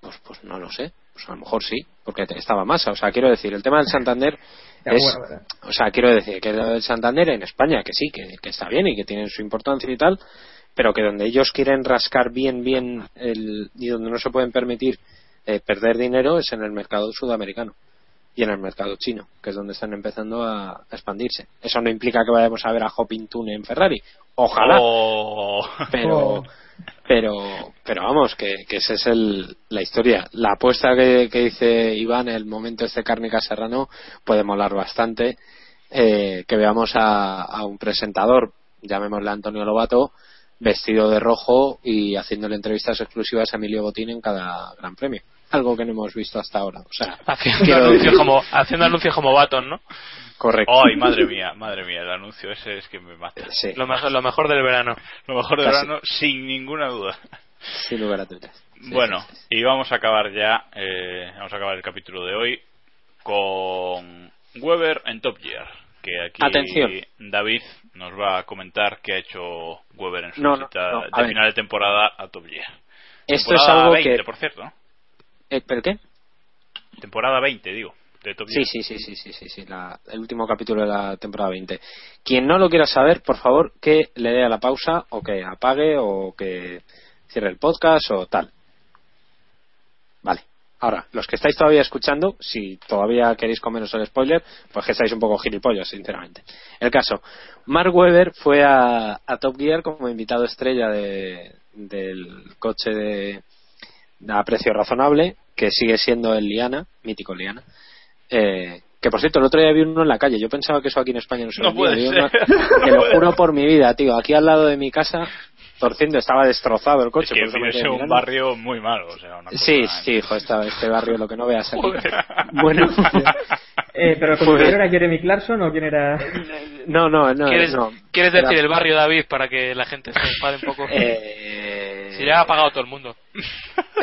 Pues, pues no lo sé. Pues a lo mejor sí, porque estaba masa. O sea, quiero decir, el tema del Santander es. O sea, quiero decir que el Santander en España, que sí, que, que está bien y que tienen su importancia y tal, pero que donde ellos quieren rascar bien, bien el, y donde no se pueden permitir eh, perder dinero es en el mercado sudamericano y en el mercado chino, que es donde están empezando a, expandirse. Eso no implica que vayamos a ver a Hopin Tune en Ferrari. Ojalá. Oh. pero pero pero vamos que, que esa es el, la historia la apuesta que, que dice Iván el momento este Cárnica Serrano puede molar bastante eh, que veamos a, a un presentador llamémosle Antonio Lobato vestido de rojo y haciéndole entrevistas exclusivas a Emilio Botín en cada gran premio algo que no hemos visto hasta ahora o sea Haciendo quiero anuncios como, haciendo anuncios como Baton, ¿no? correcto Ay, madre mía, madre mía, el anuncio ese es que me mata. sí, Lo mejor, lo mejor del verano. Lo mejor de Casi. verano, sin ninguna duda. sin lugar a dudas Sí, Bueno, sí, sí. y vamos a acabar ya, eh, vamos a acabar el capítulo de hoy con Weber en Top Gear. Que aquí Atención. David nos va a comentar qué ha hecho Weber en su No, no, visita no, de ver. final de temporada a Top Gear. esto es Temporada algo 20, que por cierto, ¿no? ¿Pero qué? Temporada 20, digo, de Top Sí, sí, sí, sí, sí, sí, sí, la- el último capítulo de la temporada 20. Quien no lo quiera saber, por favor, que le dé a la pausa o que apague o que cierre el podcast o tal. Vale. Ahora, los que estáis todavía escuchando, si todavía queréis comeros el spoiler, pues que estáis un poco gilipollas, sinceramente. El caso, Mark Webber fue a, a Top Gear como invitado estrella de- del coche de, a precio razonable, que sigue siendo el Liana, mítico Liana. Eh, que por cierto, el otro día vi uno en la calle. Yo pensaba que eso aquí en España no se No puede ser. uno- Te lo juro por mi vida, tío. Aquí al lado de mi casa, torciendo, estaba destrozado el coche. Es que en un mirando. barrio muy malo, o sea, una cosa- Sí, sí, hijo, esta- este barrio lo que no veas aquí. Joder. Bueno, Eh, pero el compañero era Jeremy Clarkson o quién era. no, no, no. ¿Quieres, no. ¿quieres Era- decir el barrio David para que la gente se enfade un poco? Eh, Eh, Si ya ha pagado todo el mundo.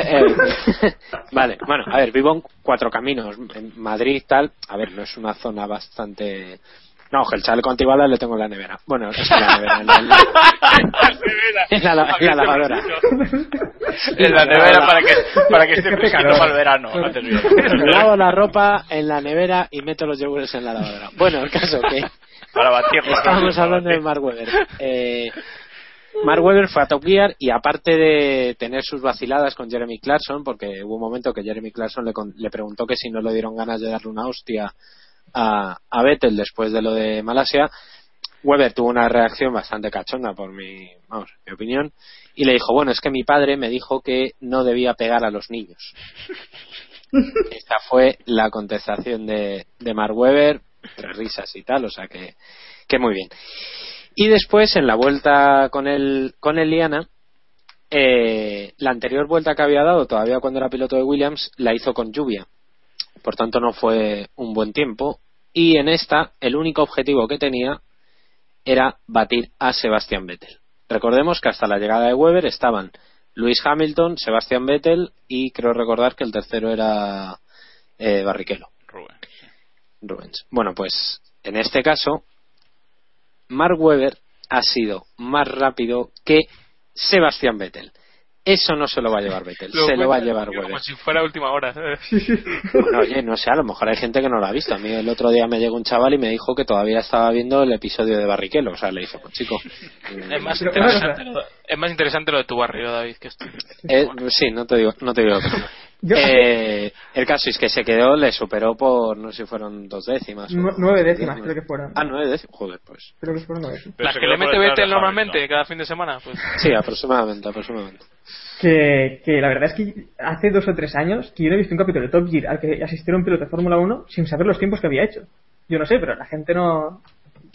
eh, vale, bueno, a ver, vivo en cuatro caminos. En Madrid, tal. A ver, no es una zona bastante. No, el chaleco antibala le tengo en la nevera. Bueno, es en la nevera. En la, en la, la- en la lavadora. En la nevera para que, para que esté fresquito para el verano. antes bien. Lavo la ropa en la nevera y meto los yogures en la lavadora. Bueno, el caso que Para batirlo. estábamos para hablando de. Mark Webber. Eh, Mark Webber fue a Top Gear y aparte de tener sus vaciladas con Jeremy Clarkson, porque hubo un momento que Jeremy Clarkson le, con- le preguntó que si no le dieron ganas de darle una hostia a, a Vettel después de lo de Malasia, Weber tuvo una reacción bastante cachonda por mi, vamos, mi opinión y le dijo, bueno, es que mi padre me dijo que no debía pegar a los niños. Esta fue la contestación de, de Mark Webber, entre risas y tal, o sea que, que muy bien. Y después, en la vuelta con el, con el Liana, eh, la anterior vuelta que había dado, todavía cuando era piloto de Williams, la hizo con lluvia. Por tanto, no fue un buen tiempo. Y en esta, el único objetivo que tenía era batir a Sebastian Vettel. Recordemos que hasta la llegada de Weber estaban Lewis Hamilton, Sebastian Vettel y creo recordar que el tercero era eh, Barrichello. Rubens. Bueno, pues en este caso, Mark Webber ha sido más rápido que Sebastian Vettel. Eso no se lo va a llevar Vettel, se lo va a llevar Como Webber. si fuera última hora. oye, no sé, a lo mejor hay gente que no lo ha visto. A mí el otro día me llegó un chaval y me dijo que todavía estaba viendo el episodio de Barrichello. O sea, le dije, pues chico. Es más, interesante lo, es más interesante lo de tu barrio, David, que esto. eh, sí, no te digo, no te digo Eh, el caso es que se quedó, le superó por, no sé si fueron dos décimas. nueve décimas, creo que fueron. Ah, nueve décimas, joder, pues. Creo que fueron nueve. Las que le mete Vettel normalmente cada fin de semana, pues. Sí, aproximadamente, aproximadamente. Que, que la verdad es que hace dos o tres años que yo no he visto un capítulo de Top Gear al que asistiera un piloto de Fórmula 1 sin saber los tiempos que había hecho. Yo no sé, pero la gente no,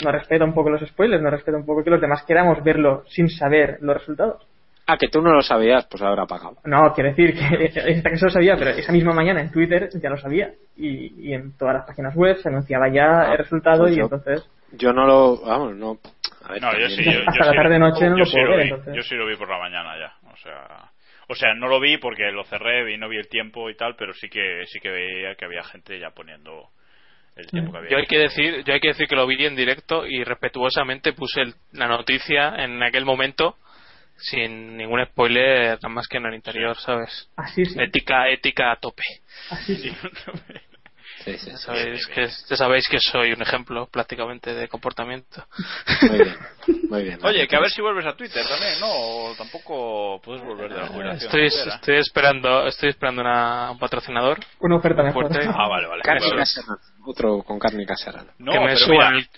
no respeta un poco los spoilers, no respeta un poco que los demás queramos verlo sin saber los resultados. Ah, que tú no lo sabías, pues habrá pagado. No, quiero decir que esta que se lo sabía, pero esa misma mañana en Twitter ya lo sabía. Y, y en todas las páginas web se anunciaba ya Ah, el resultado pues y yo- entonces... Yo no lo, vamos, no. A ver, No, yo también- sí. Yo, yo Hasta la sí- tarde-noche no lo sí puedo ver, vi, entonces. Yo sí lo vi por la mañana ya. O sea, o sea, no lo vi porque lo cerré y no vi el tiempo y tal, pero sí que sí que veía que había gente ya poniendo el tiempo que había. Yo hay que decir, yo hay que decir que lo vi en directo y respetuosamente puse el- la noticia en aquel momento sin ningún spoiler nada más que en el interior, ¿sabes? Así sí. Ética, ética a tope. Así sí. Sí, sí, Ya sí. sabéis que, ya sabéis que soy un ejemplo prácticamente de comportamiento. Muy bien, muy bien. Oye, que a ver si vuelves a Twitter también, ¿no? O tampoco puedes volver de la jubilación. Estoy, esperando, estoy esperando una, un patrocinador Una oferta mejor. fuerte Ah, vale, vale. Carne Bueno. Otro con carne caserana. no, que me pero suba mira, el-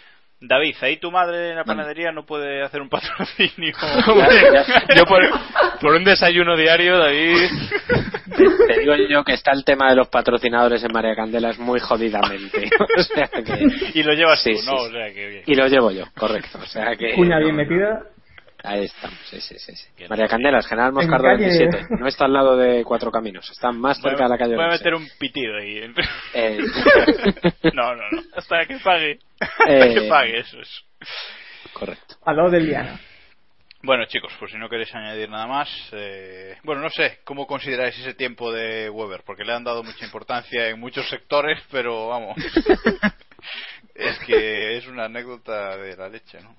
David, ahí tu madre en la panadería no puede hacer un patrocinio. Yo por, por un desayuno diario, David. Te digo yo que está el tema de los patrocinadores en María Candela es muy jodidamente. O sea que- y lo llevas Sí, tú, sí, ¿no? sí. O sea que bien. Y lo llevo yo, correcto. O sea que. Cuña bien no. metida. Ahí estamos, sí, sí, sí. sí. María Candelas, General Moscardo calle- 27. No está al lado de Cuatro Caminos, está más Voy cerca de la calle Voy a meter un pitido ahí. Eh, No, no, no. Hasta que pague. Eh, Hasta que pague, eso es. Correcto. Al lado del Diana. Bueno, chicos, pues si no queréis añadir nada más, eh, bueno, no sé, ¿cómo consideráis ese tiempo de Weber? Porque le han dado mucha importancia en muchos sectores, pero vamos, es que es una anécdota de la leche, ¿no?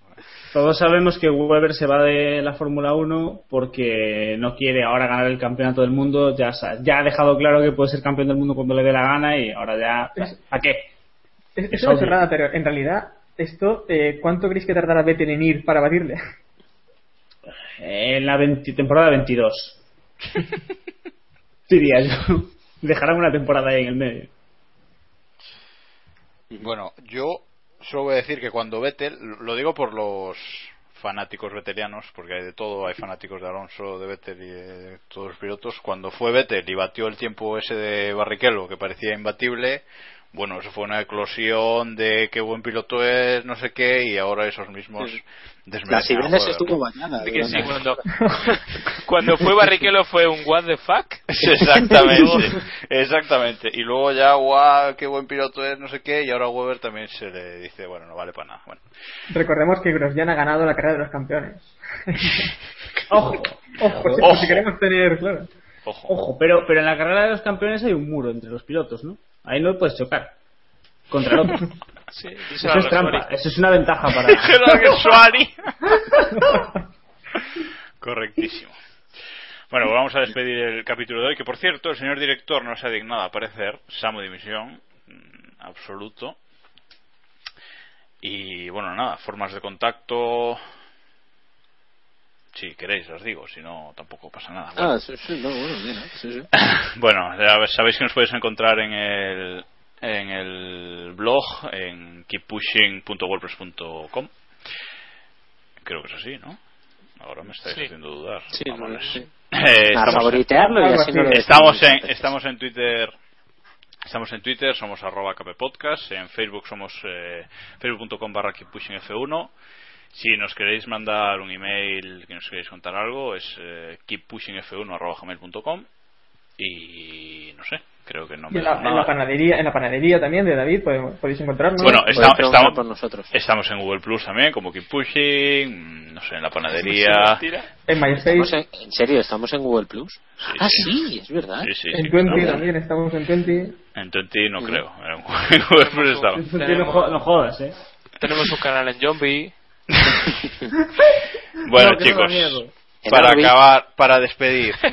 Todos sabemos que Weber se va de la Fórmula 1 porque no quiere ahora ganar el campeonato del mundo. Ya, ya ha dejado claro que puede ser campeón del mundo cuando le dé la gana y ahora ya. ¿A qué? Es- Es es obvio. cerrada, pero en realidad, esto, eh, ¿cuánto creéis que tardará Vettel en ir para batirle? En la 20 temporada 22. Diría yo. Dejarán una temporada ahí en el medio. Bueno, yo solo voy a decir que cuando Vettel, lo digo por los fanáticos vetelianos, porque hay de todo, hay fanáticos de Alonso, de Vettel y de todos los pilotos, cuando fue Vettel y batió el tiempo ese de Barrichello, que parecía imbatible, bueno, eso fue una eclosión de qué buen piloto es, no sé qué, y ahora esos mismos desmerecen La Weber, estuvo bañada. Sí, cuando, cuando fue Barrichello fue un what the fuck. Exactamente, exactamente. Y luego ya, guau, qué buen piloto es, no sé qué, y ahora a Weber también se le dice, bueno, no vale para nada. Bueno, Recordemos que Grosjean ha ganado la carrera de los campeones. Ojo. Ojo, si, Ojo. si queremos tener, claro. Ojo. Ojo, pero, pero en la carrera de los campeones hay un muro entre los pilotos, ¿no? Ahí no puedes chocar contra el otro. Sí, díselo Eso es trampa, eso es una ventaja para. Correctísimo. Bueno, vamos a despedir el capítulo de hoy, que por cierto, el señor director no se ha dignado a aparecer, Samu Dimisión, mm, absoluto. Y bueno, nada, formas de contacto. Si queréis, os digo, si no, tampoco pasa nada. Bueno, Ah, sí, sí, no, bueno, mira, sí, sí. bueno, sabéis que nos podéis encontrar en el, en el blog, en keeppushing.wordpress.com. Creo que es así, ¿no? Ahora me estáis Sí. haciendo dudar. Sí, no, Mamones. sí. Eh, favoritearlo y así no lo estamos en, estamos en Twitter. Estamos en Twitter, somos arroba kppodcast, en Facebook somos eh, facebook.com barra keeppushingf1. Si nos queréis mandar un email, que nos queréis contar algo, es eh, keeppushingf1 arroba gmail.com y no sé, creo que no me en la, en la panadería, en la panadería también de David podemos- podéis encontrarnos. Bueno, está- estamos, por nosotros. estamos en Google Plus también, como Keep Pushing, no sé, en la panadería. en MySpace, en, en serio, ¿estamos en Google Plus? ah, sí, es verdad. Sí, sí, en sí. Twenty no, también estamos en Twenty. En Twenty no creo. En Google Plus estamos. No jodas, ¿eh? Tenemos un canal en Zombie. Bueno, No, chicos, para acabar, para despedir.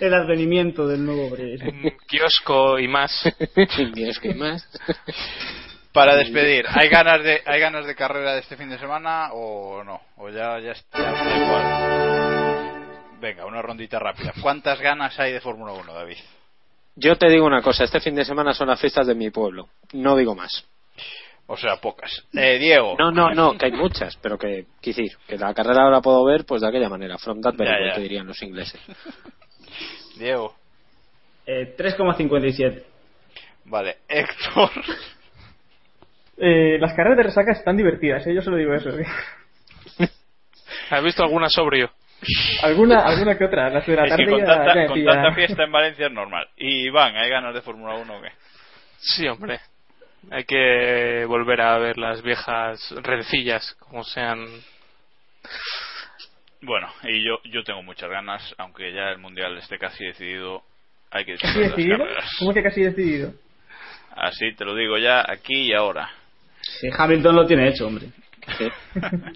El advenimiento del nuevo en kiosco y más. Dios, ¿qué más? Para despedir, ¿hay ganas de hay ganas de carrera de este fin de semana o no? O ya ya está igual. Venga, una rondita rápida. ¿Cuántas ganas hay de Fórmula 1, David? Yo te digo una cosa, este fin de semana son las fiestas de mi pueblo. No digo más. O sea, pocas. Eh, Diego. No, no, no, que hay muchas, pero que, quis decir, que la carrera ahora puedo ver pues de aquella manera, from that very Ya, que dirían los ingleses. Diego. Eh, 3,57. Vale, Héctor. Eh, las carreras de resaca están divertidas, ¿eh? yo solo digo eso. ¿eh? ¿Has visto alguna sobrio? alguna, alguna que otra, las de la Es que tarde con ya- tanta, ya me con pilla. tanta fiesta en Valencia es normal. Y Iván, ¿hay ganas de Fórmula 1 o qué? Sí, hombre. Hay que volver a ver las viejas rencillas, como sean. Bueno, y yo, yo tengo muchas ganas, aunque ya el mundial esté casi decidido, hay que ¿Casi decidido? carreras. ¿Cómo que casi decidido? Así te lo digo ya aquí y ahora. Sí, Hamilton lo tiene hecho, hombre.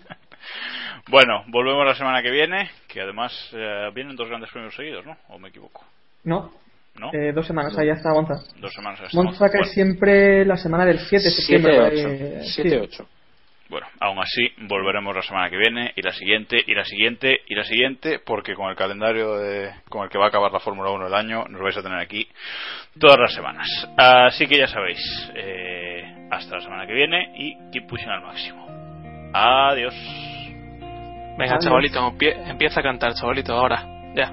Bueno, volvemos la semana que viene, que además eh, vienen dos grandes premios seguidos, ¿no? ¿O me equivoco? No, ¿No? eh, dos semanas, ahí ya está Monza. Dos semanas hasta Monza cae bueno, siempre la semana del 7 de septiembre. 7-8. eh, sí. 7-8. bueno, aún así volveremos la semana que viene y la siguiente y la siguiente y la siguiente, porque con el calendario de- con el que va a acabar la Fórmula 1 el año, nos vais a tener aquí todas las semanas. Así que ya sabéis, eh, hasta la semana que viene y keep pushing al máximo. Adiós. Venga, Adiós. chavalito, empie- empieza a cantar, chavalito, ahora. Ya.